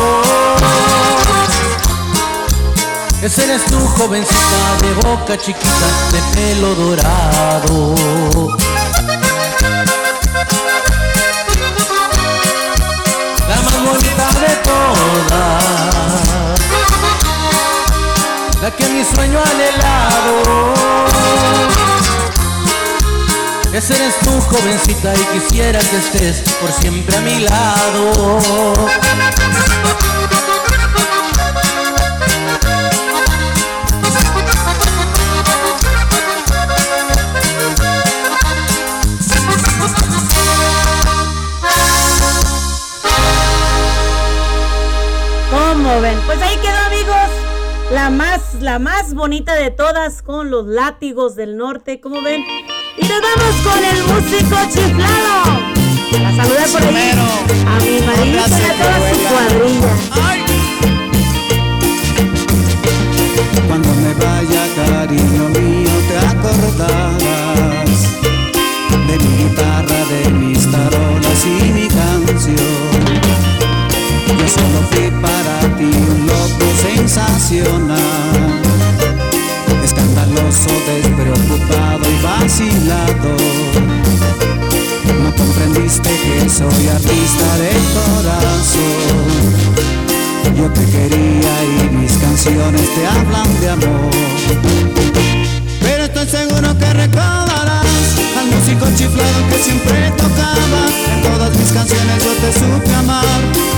Esa eres tu jovencita de boca chiquita, de pelo dorado. Mi sueño anhelado. Ese eres tú, jovencita, y quisiera que estés por siempre a mi lado. La más, la más bonita de todas con los látigos del norte. ¿Cómo ven? Y nos vamos con el músico chiflado. A saludar por ahí a mi marido y a toda su cuadrilla. Cuando me vaya, cariño mío, te acordarás de mi guitarra, de mis tarolas y mi canción. Yo solo fui para ti un sensacional, escandaloso, despreocupado y vacilado. No comprendiste que soy artista de corazón. Yo te quería y mis canciones te hablan de amor. Pero estoy seguro que recordarás al músico chiflado que siempre tocaba. En todas mis canciones yo te supe amar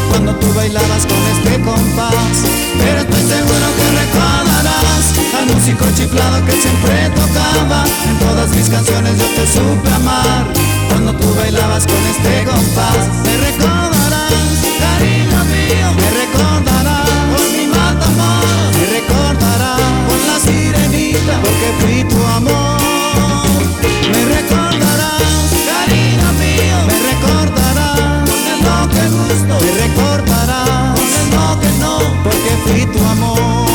cuando tú bailabas con este compás. Pero estoy seguro que recordarás al músico chiflado que siempre tocaba. En todas mis canciones yo te supe amar cuando tú bailabas con este compás. Me recordarás, cariño mío, me recordarás con mi matamoros, me recordarás con la sirenita porque fui tu amor. Me recordarás con el no que no, porque fui tu amor.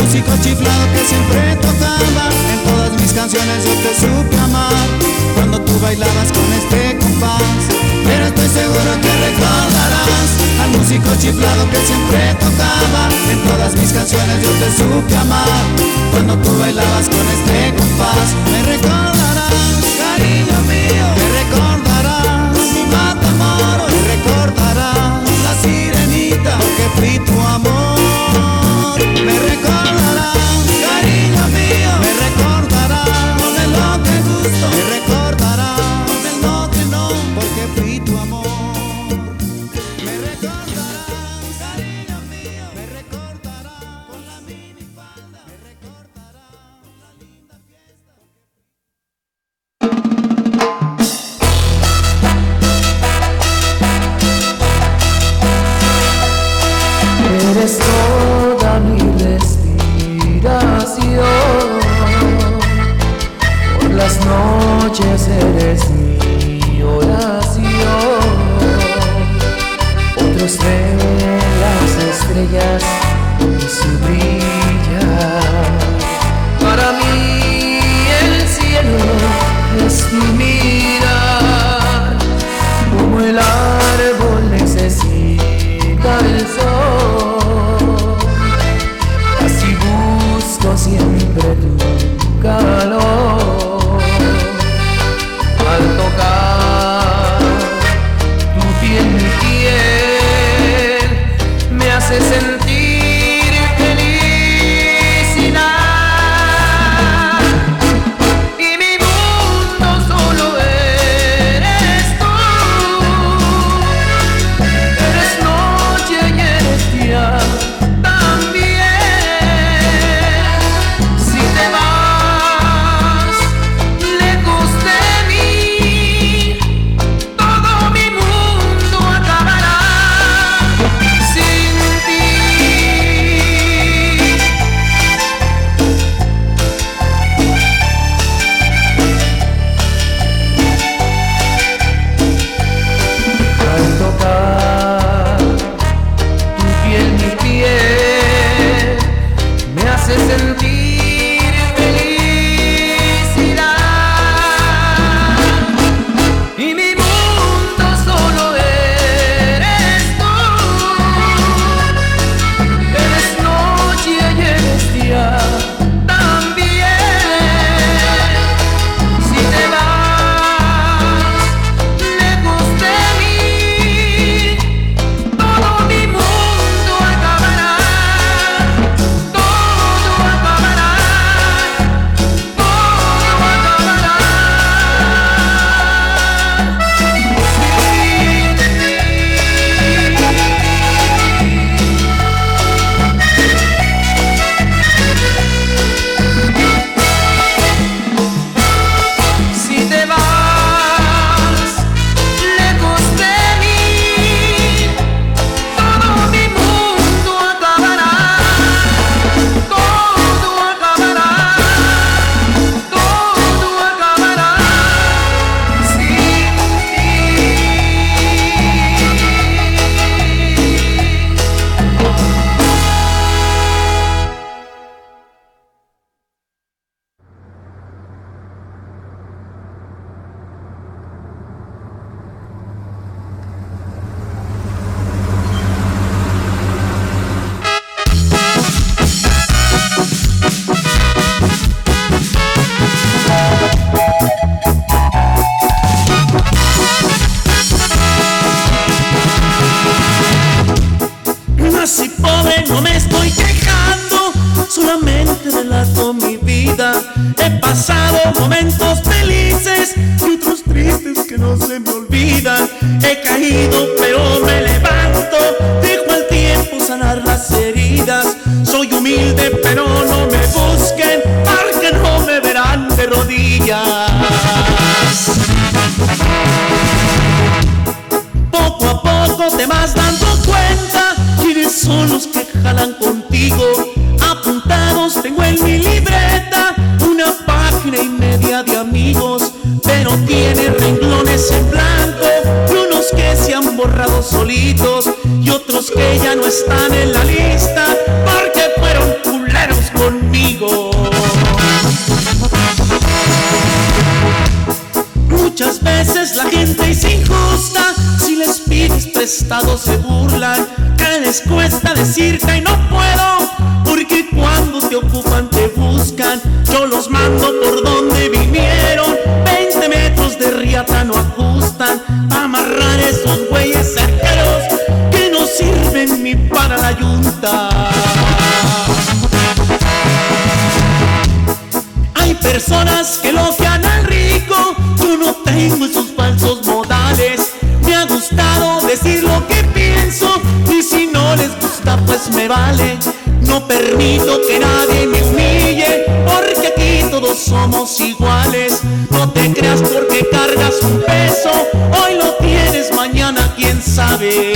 Músico chiflado que siempre tocaba. En todas mis canciones yo te supe amar cuando tú bailabas con este compás. Pero estoy seguro que recordarás al músico chiflado que siempre tocaba. En todas mis canciones yo te supe amar cuando tú bailabas con este compás. Me recordarás, cariño mío, me recordarás mi matamoros, me recordarás la sirenita porque fui tu amor. Momentos felices y otros tristes que no se me olvidan. He caído pero me levanto, dejo al tiempo sanar las heridas. Soy humilde pero no me busquen, porque no me verán de rodillas. Poco a poco te vas y otros que ya no están en la lista porque fueron culeros conmigo. Muchas veces la gente es injusta, si les pides prestado se burlan, que les cuesta decirte y no puedo, Permito que nadie me humille porque aquí todos somos iguales. No te creas porque cargas un peso, hoy lo tienes, mañana quién sabe.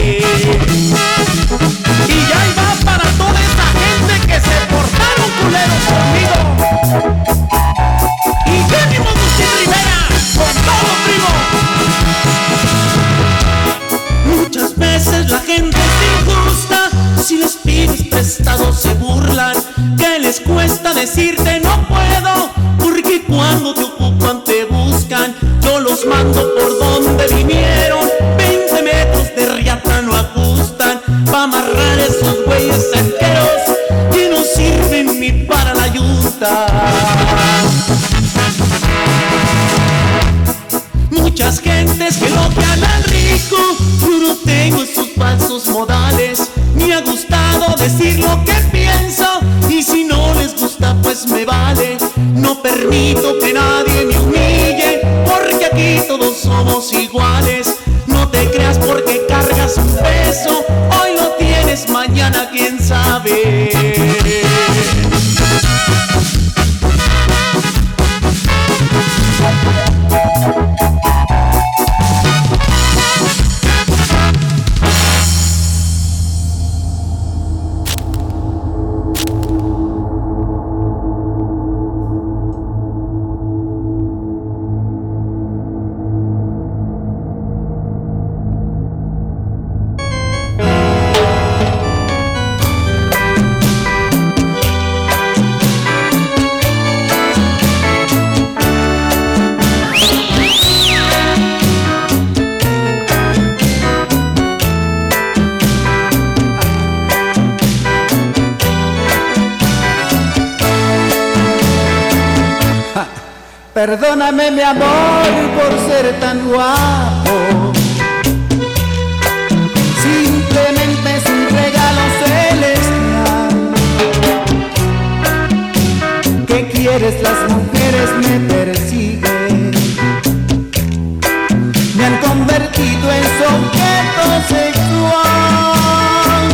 Objeto sexual.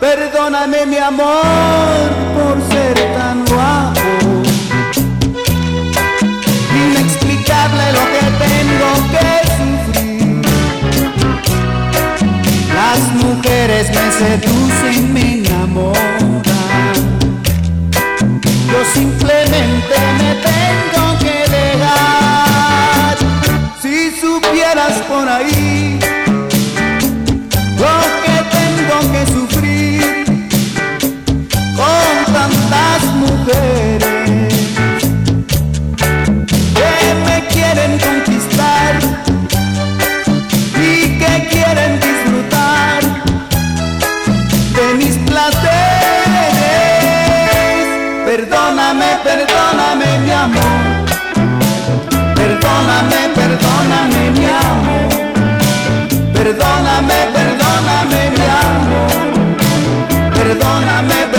Perdóname mi amor por ser tan guapo. Inexplicable lo que tengo que sufrir. Las mujeres me seducen, me enamoran. Yo simplemente me tengo que dejar. Si supieras por ahí que sufrir con tantas mujeres que me quieren Perdóname,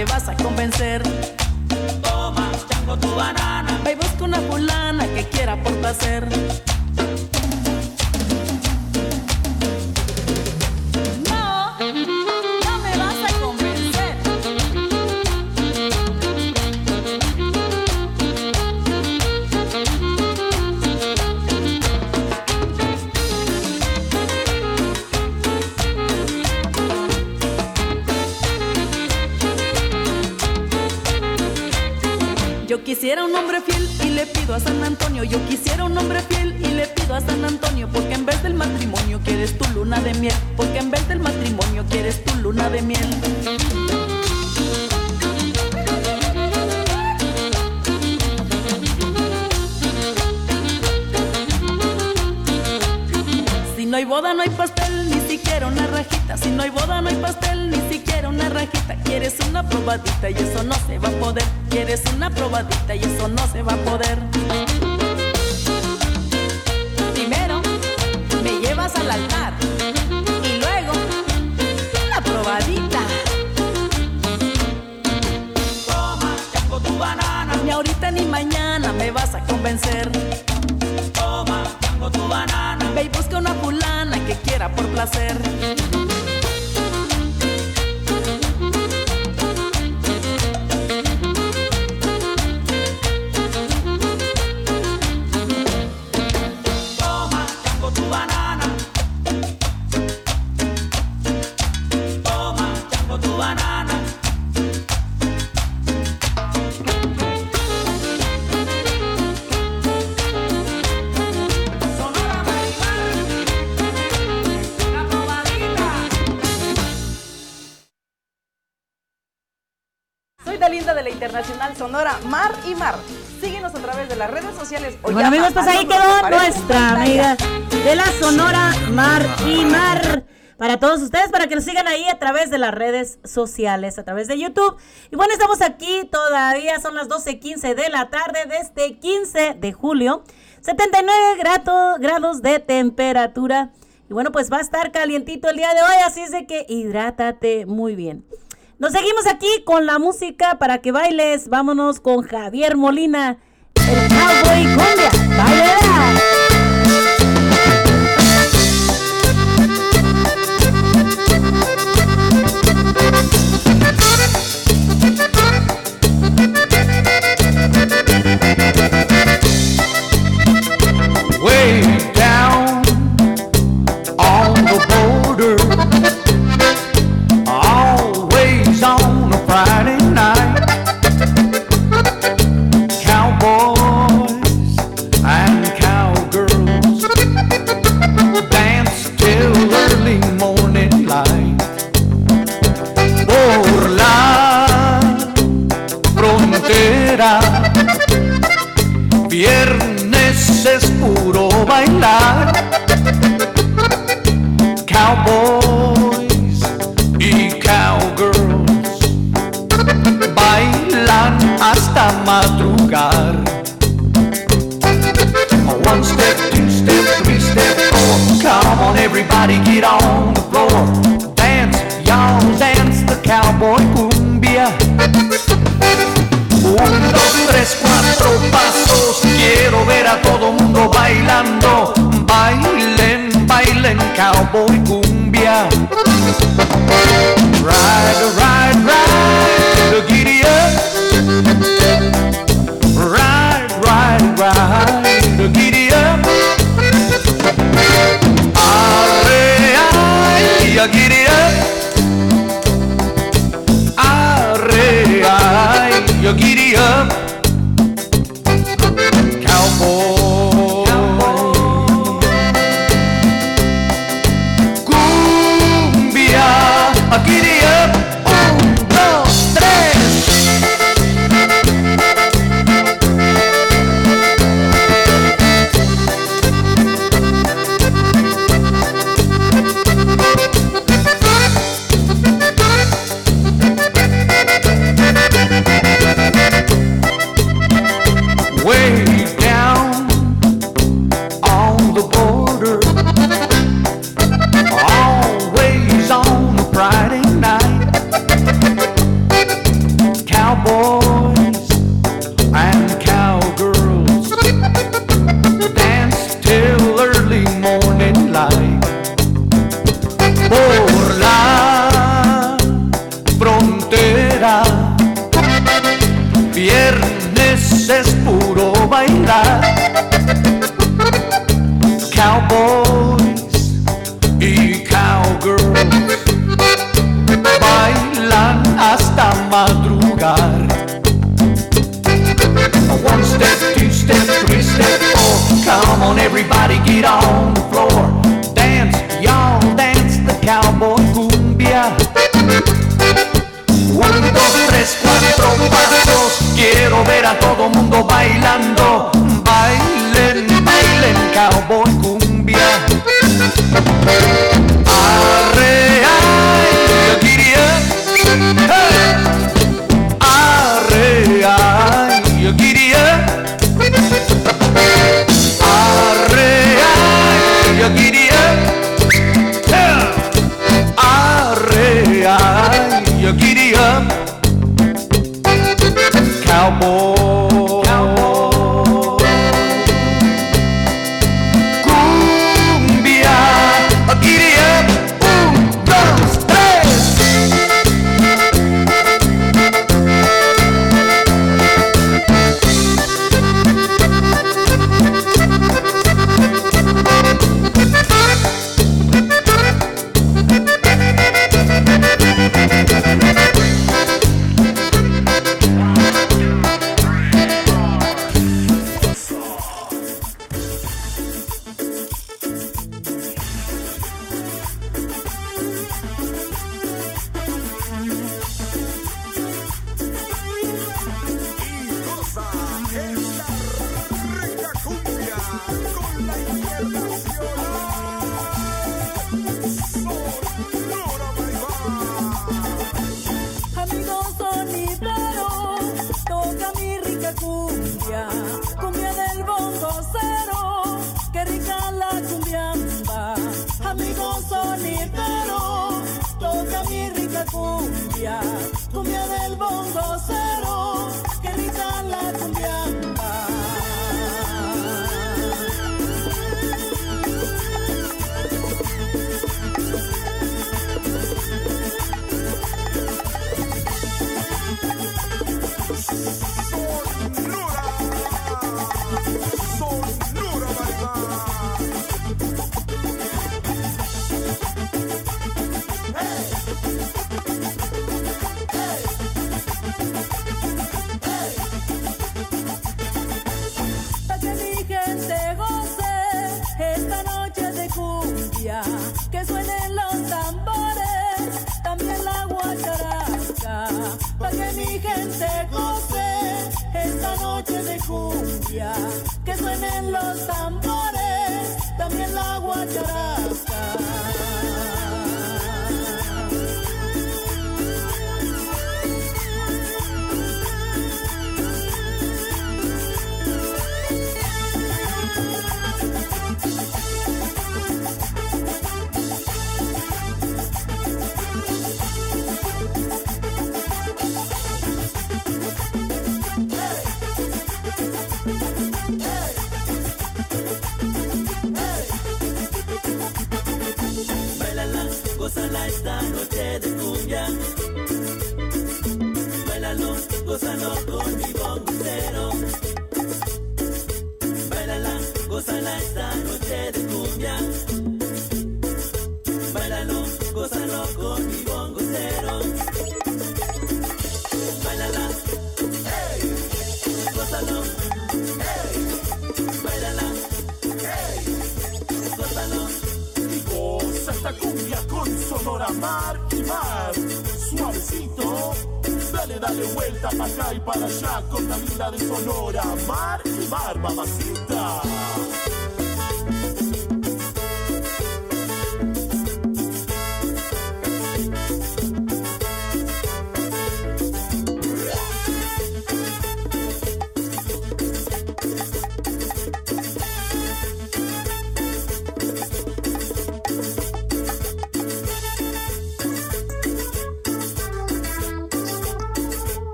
me vas a convencer. Toma, chango tu banana. Ve busca una fulana que quiera por placer. a través de las redes sociales, a través de YouTube. Y bueno, estamos aquí todavía, son las 12.15 de la tarde de este 15 de julio, 79 grados, grados de temperatura. Y bueno, pues va a estar calientito el día de hoy, así es de que hidrátate muy bien. Nos seguimos aquí con la música para que bailes. Vámonos con Javier Molina, el cowboy cumbia. ¡Bailera! Cowboy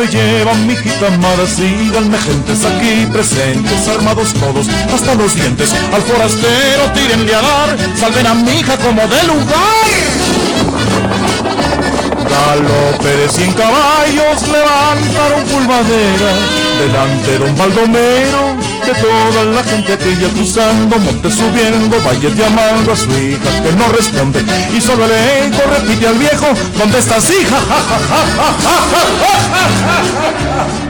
Se llevan mi hijita amada, síganme gentes aquí presentes, armados todos hasta los dientes. Al forastero tírenle a dar, salven a mi hija como de lugar. Galope de cien caballos levantaron pulvadera delante de don Baldomero, de toda la gente aquella cruzando, monte subiendo, valles llamando a su hija que no responde y solo el eco repite al viejo, ¿dónde estás hija?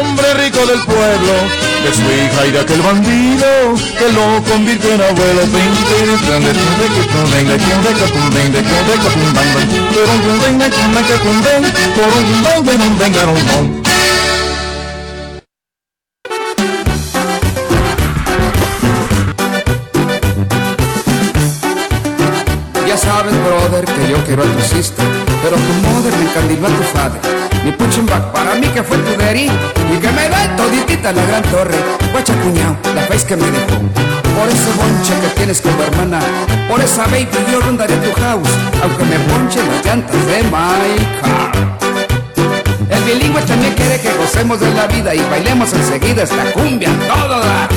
hombre rico del pueblo, de su hija y de aquel bandido que lo convirtió en abuelo. Ya sabes, brother, que yo quiero a tu sister, pero tu mother me encandiló a tu father. Mi punching para mí que fue tu daddy y que me da toditita la gran torre. Guacha cuñao, la face que me dejó. Por ese bonche que tienes como hermana, por esa baby yo rondaré tu house, aunque me ponchen las llantas de my car. El bilingüe también quiere que gocemos de la vida y bailemos enseguida esta cumbia todo. ¡La!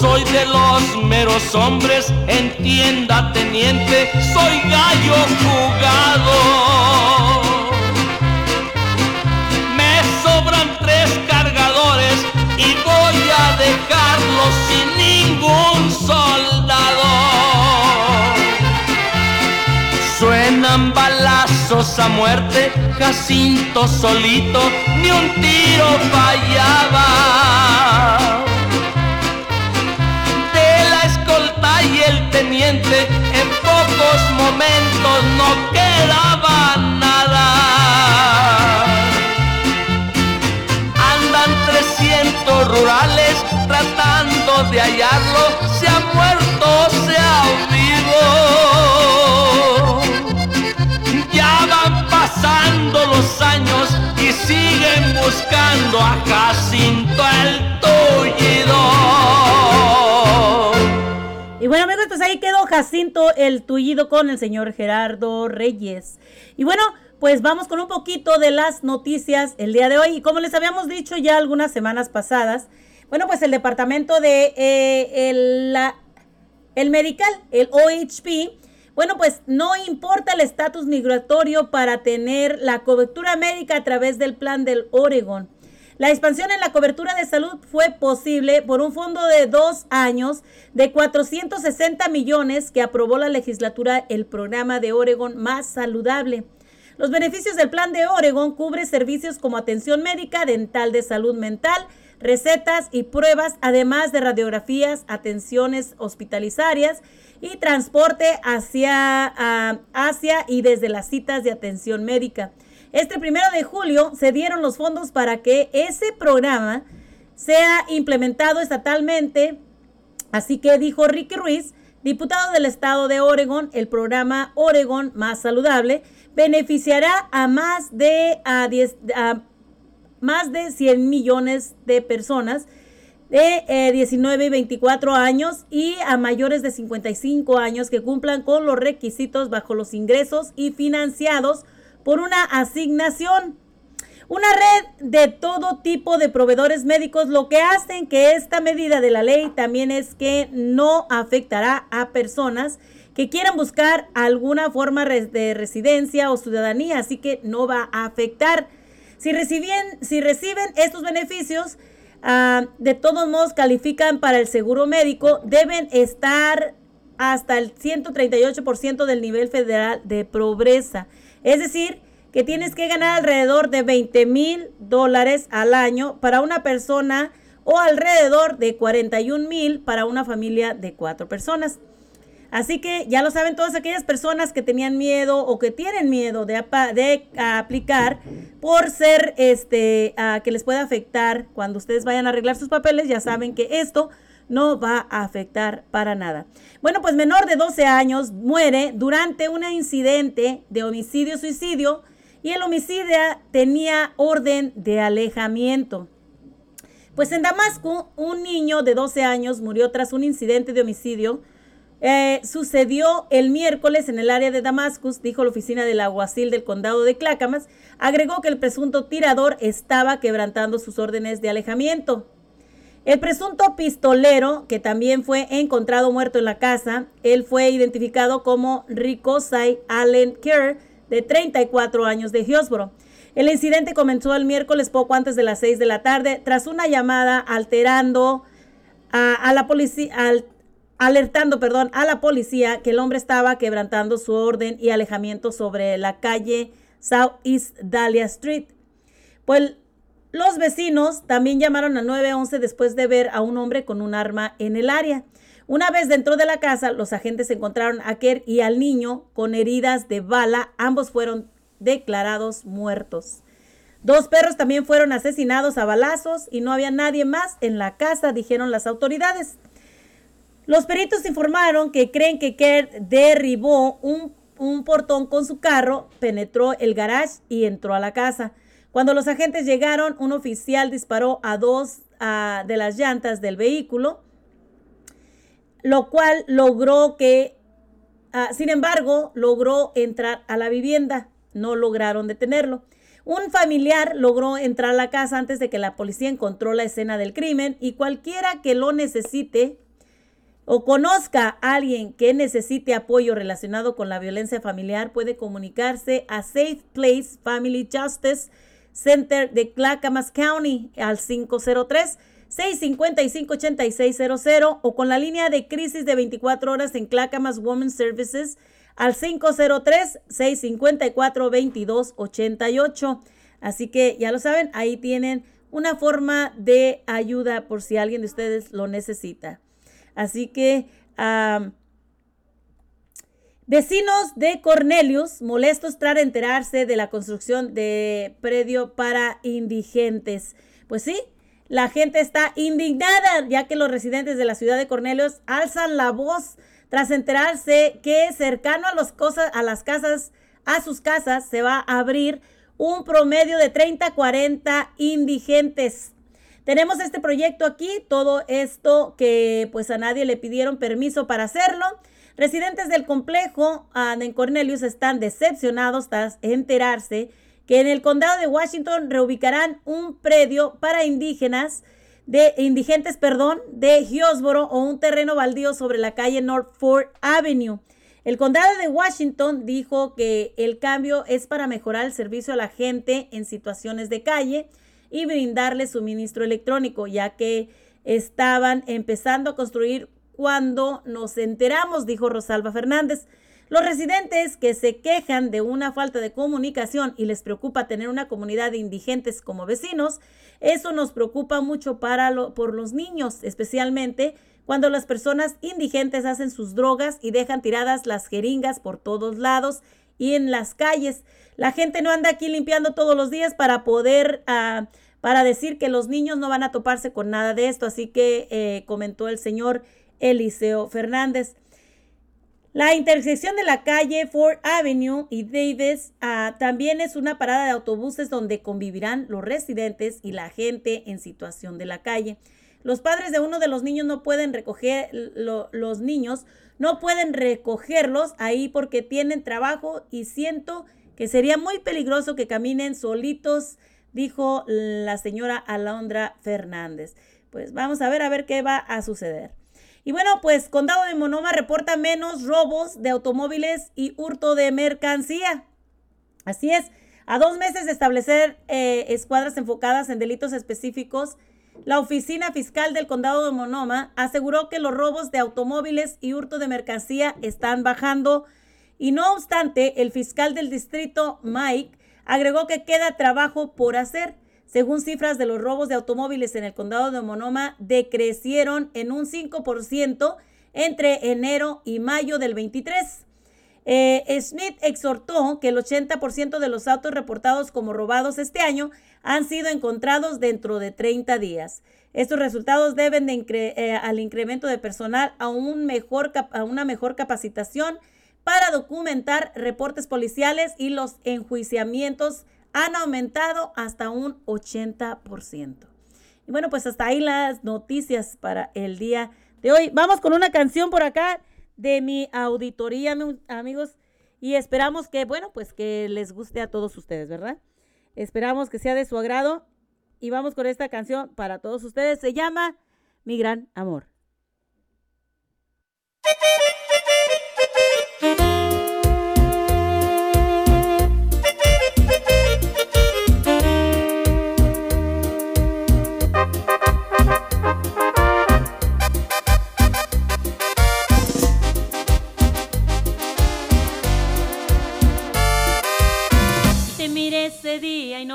Soy de los meros hombres, entienda teniente, soy gallo jugado. Me sobran tres cargadores y voy a dejarlos sin ningún soldado. Suenan balazos a muerte, Jacinto solito, ni un tiro fallaba. En pocos momentos no quedaba nada. Andan 300 rurales tratando de hallarlo, se ha muerto, se ha vivo. Ya van pasando los años y siguen buscando a Jacinto el tullido. Y bueno, amigos, pues ahí quedó Jacinto el tullido con el señor Gerardo Reyes. Y bueno, pues vamos con un poquito de las noticias el día de hoy. Y como les habíamos dicho ya algunas semanas pasadas, bueno, pues el departamento de eh, el, la- el medical, el OHP, bueno, pues no importa el estatus migratorio para tener la cobertura médica a través del plan del Oregon. La expansión en la cobertura de salud fue posible por un fondo de dos años de 460 millones que aprobó la legislatura el programa de Oregon más saludable. Los beneficios del plan de Oregon cubre servicios como atención médica, dental de salud mental, recetas y pruebas, además de radiografías, atenciones hospitalizarias y transporte hacia, ah, hacia y desde las citas de atención médica. Este primero de julio se dieron los fondos para que ese programa sea implementado estatalmente. Así que dijo Ricky Ruiz, diputado del estado de Oregon, el programa Oregon Más Saludable beneficiará a más de, a 10 a más de 100 millones de personas de eh, 19 y 24 años y a mayores de 55 años que cumplan con los requisitos bajo los ingresos y financiados por una asignación. Una red de todo tipo de proveedores médicos, lo que hacen que esta medida de la ley también es que no afectará a personas que quieran buscar alguna forma de residencia o ciudadanía, así que no va a afectar. Si reciben, si reciben estos beneficios, ah, de todos modos califican para el seguro médico, deben estar hasta el 138% del nivel federal de pobreza. Es decir, que tienes que ganar alrededor de 20 mil dólares al año para una persona o alrededor de 41 mil para una familia de cuatro personas. Así que ya lo saben todas aquellas personas que tenían miedo o que tienen miedo de, aplicar por ser este ah, que les pueda afectar cuando ustedes vayan a arreglar sus papeles, ya saben que esto no va a afectar para nada. Bueno, pues menor de 12 años muere durante un incidente de homicidio-suicidio y el homicida tenía orden de alejamiento. Pues en Damasco, un niño de 12 años murió tras un incidente de homicidio. Eh, sucedió el miércoles en el área de Damascus, dijo la oficina del alguacil del condado de Clackamas. Agregó que el presunto tirador estaba quebrantando sus órdenes de alejamiento. El presunto pistolero, que también fue encontrado muerto en la casa, él fue identificado como Ricosai Allen Kerr, de 34 años de Hillsboro. El incidente comenzó el miércoles poco antes de las 6 de la tarde, tras una llamada alterando a, la policía, al- alertando, perdón, a la policía que el hombre estaba quebrantando su orden y alejamiento sobre la calle Southeast Dahlia Street. Pues Los vecinos también llamaron al 911 después de ver a un hombre con un arma en el área. Una vez dentro de la casa, los agentes encontraron a Kerr y al niño con heridas de bala. Ambos fueron declarados muertos. Dos perros también fueron asesinados a balazos y no había nadie más en la casa, dijeron las autoridades. Los peritos informaron que creen que Kerr derribó un, un portón con su carro, penetró el garage y entró a la casa. Cuando los agentes llegaron, un oficial disparó a dos de las llantas del vehículo, lo cual logró que, ah, sin embargo, logró entrar a la vivienda. No lograron detenerlo. Un familiar logró entrar a la casa antes de que la policía encontró la escena del crimen y cualquiera que lo necesite o conozca a alguien que necesite apoyo relacionado con la violencia familiar puede comunicarse a Safe Place Family Justice Center de Clackamas County al 503 655-8600 o con la línea de crisis de 24 horas en Clackamas Women's Services al 503-654-2288. Así que ya lo saben, ahí tienen una forma de ayuda por si alguien de ustedes lo necesita. Así que vecinos de Cornelius molestos tras enterarse de la construcción de predio para indigentes. Pues sí, la gente está indignada ya que los residentes de la ciudad de Cornelius alzan la voz tras enterarse que cercano a, los cosas, a las casas, a sus casas, se va a abrir un promedio de 30 40 indigentes. Tenemos este proyecto aquí, todo esto que pues a nadie le pidieron permiso para hacerlo. Residentes del complejo uh, en Cornelius están decepcionados tras enterarse que en el condado de Washington reubicarán un predio para indígenas de indigentes, perdón, de Hillsboro o un terreno baldío sobre la calle North Fort Avenue. El condado de Washington dijo que el cambio es para mejorar el servicio a la gente en situaciones de calle y brindarle suministro electrónico, ya que estaban empezando a construir cuando nos enteramos, dijo Rosalba Fernández. Los residentes que se quejan de una falta de comunicación y les preocupa tener una comunidad de indigentes como vecinos, eso nos preocupa mucho para lo, por los niños, especialmente cuando las personas indigentes hacen sus drogas y dejan tiradas las jeringas por todos lados y en las calles. La gente no anda aquí limpiando todos los días para poder, uh, para decir que los niños no van a toparse con nada de esto. Así que eh, comentó el señor Eliseo Fernández. La intersección de la calle Ford Avenue y Davis uh, también es una parada de autobuses donde convivirán los residentes y la gente en situación de la calle. Los padres de uno de los niños no pueden recoger lo, los niños, no pueden recogerlos ahí porque tienen trabajo y siento que sería muy peligroso que caminen solitos, dijo la señora Alondra Fernández. Pues vamos a ver a ver qué va a suceder. Y bueno, pues Condado de Monoma reporta menos robos de automóviles y hurto de mercancía. Así es, a dos meses de establecer eh, escuadras enfocadas en delitos específicos, la Oficina Fiscal del Condado de Monoma aseguró que los robos de automóviles y hurto de mercancía están bajando y no obstante, el fiscal del distrito, Mike, agregó que queda trabajo por hacer. Según cifras de los robos de automóviles en el condado de Monoma, decrecieron en un 5% entre enero y mayo del 23. Eh, Smith exhortó que el 80% de los autos reportados como robados este año han sido encontrados dentro de 30 días. Estos resultados deben de eh, al incremento de personal a, mejor, a una mejor capacitación para documentar reportes policiales y los enjuiciamientos han aumentado hasta un 80%. Y bueno, pues hasta ahí las noticias para el día de hoy. Vamos con una canción por acá de mi auditoría, amigos, y esperamos que, bueno, pues que les guste a todos ustedes, ¿verdad? Esperamos que sea de su agrado y vamos con esta canción para todos ustedes. Se llama Mi Gran Amor.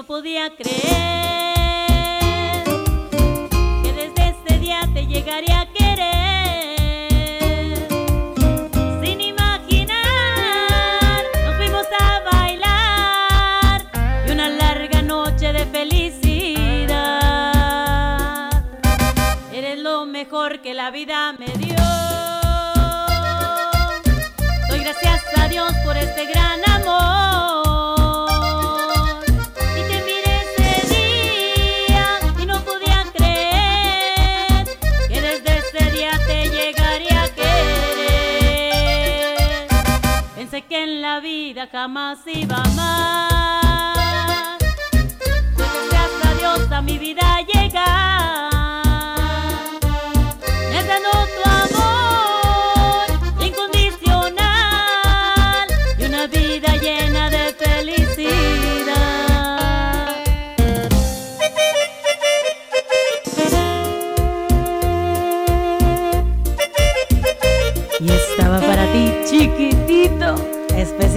no podía creer que desde ese día te llegaría a querer. Sin imaginar, nos fuimos a bailar y una larga noche de felicidad. Eres lo mejor que la vida me dio. Jamás iba. Doy gracias a Dios a mi vida llegar.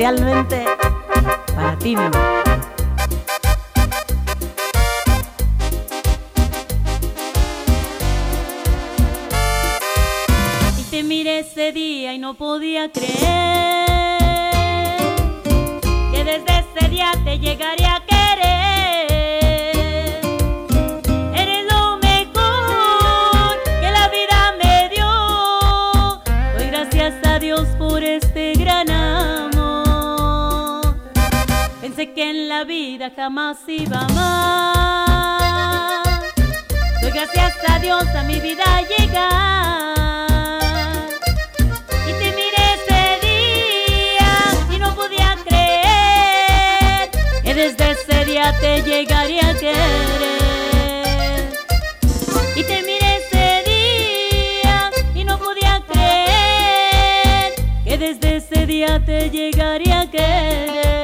Especialmente para ti, mi. Y te miré ese día y no podía creer que desde ese día te llegaré a vida jamás iba amar. Doy gracias a Dios a mi vida llegar. Y te miré ese día y no podía creer que desde ese día te llegaría a querer. Y te miré ese día y no podía creer que desde ese día te llegaría a querer.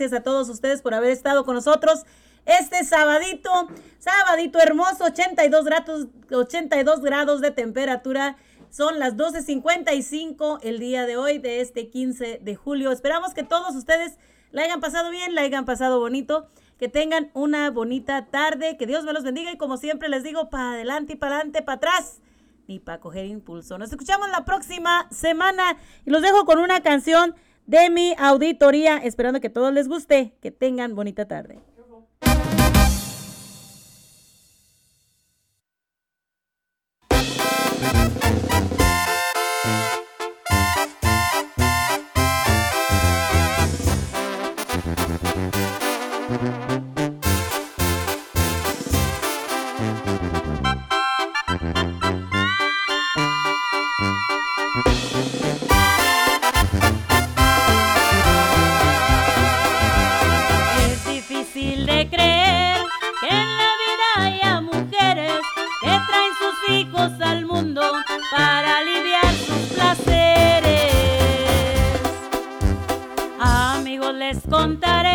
Gracias a todos ustedes por haber estado con nosotros este sabadito, sabadito hermoso, 82 grados, 82 grados de temperatura. Son las 12.55 el día de hoy, de este 15 de julio. Esperamos que todos ustedes la hayan pasado bien, la hayan pasado bonito, que tengan una bonita tarde, que Dios me los bendiga y como siempre les digo, para adelante y para adelante, para atrás, ni para coger impulso. Nos escuchamos la próxima semana y los dejo con una canción de mi auditoría. Esperando que todos les guste. Que tengan bonita tarde. cantar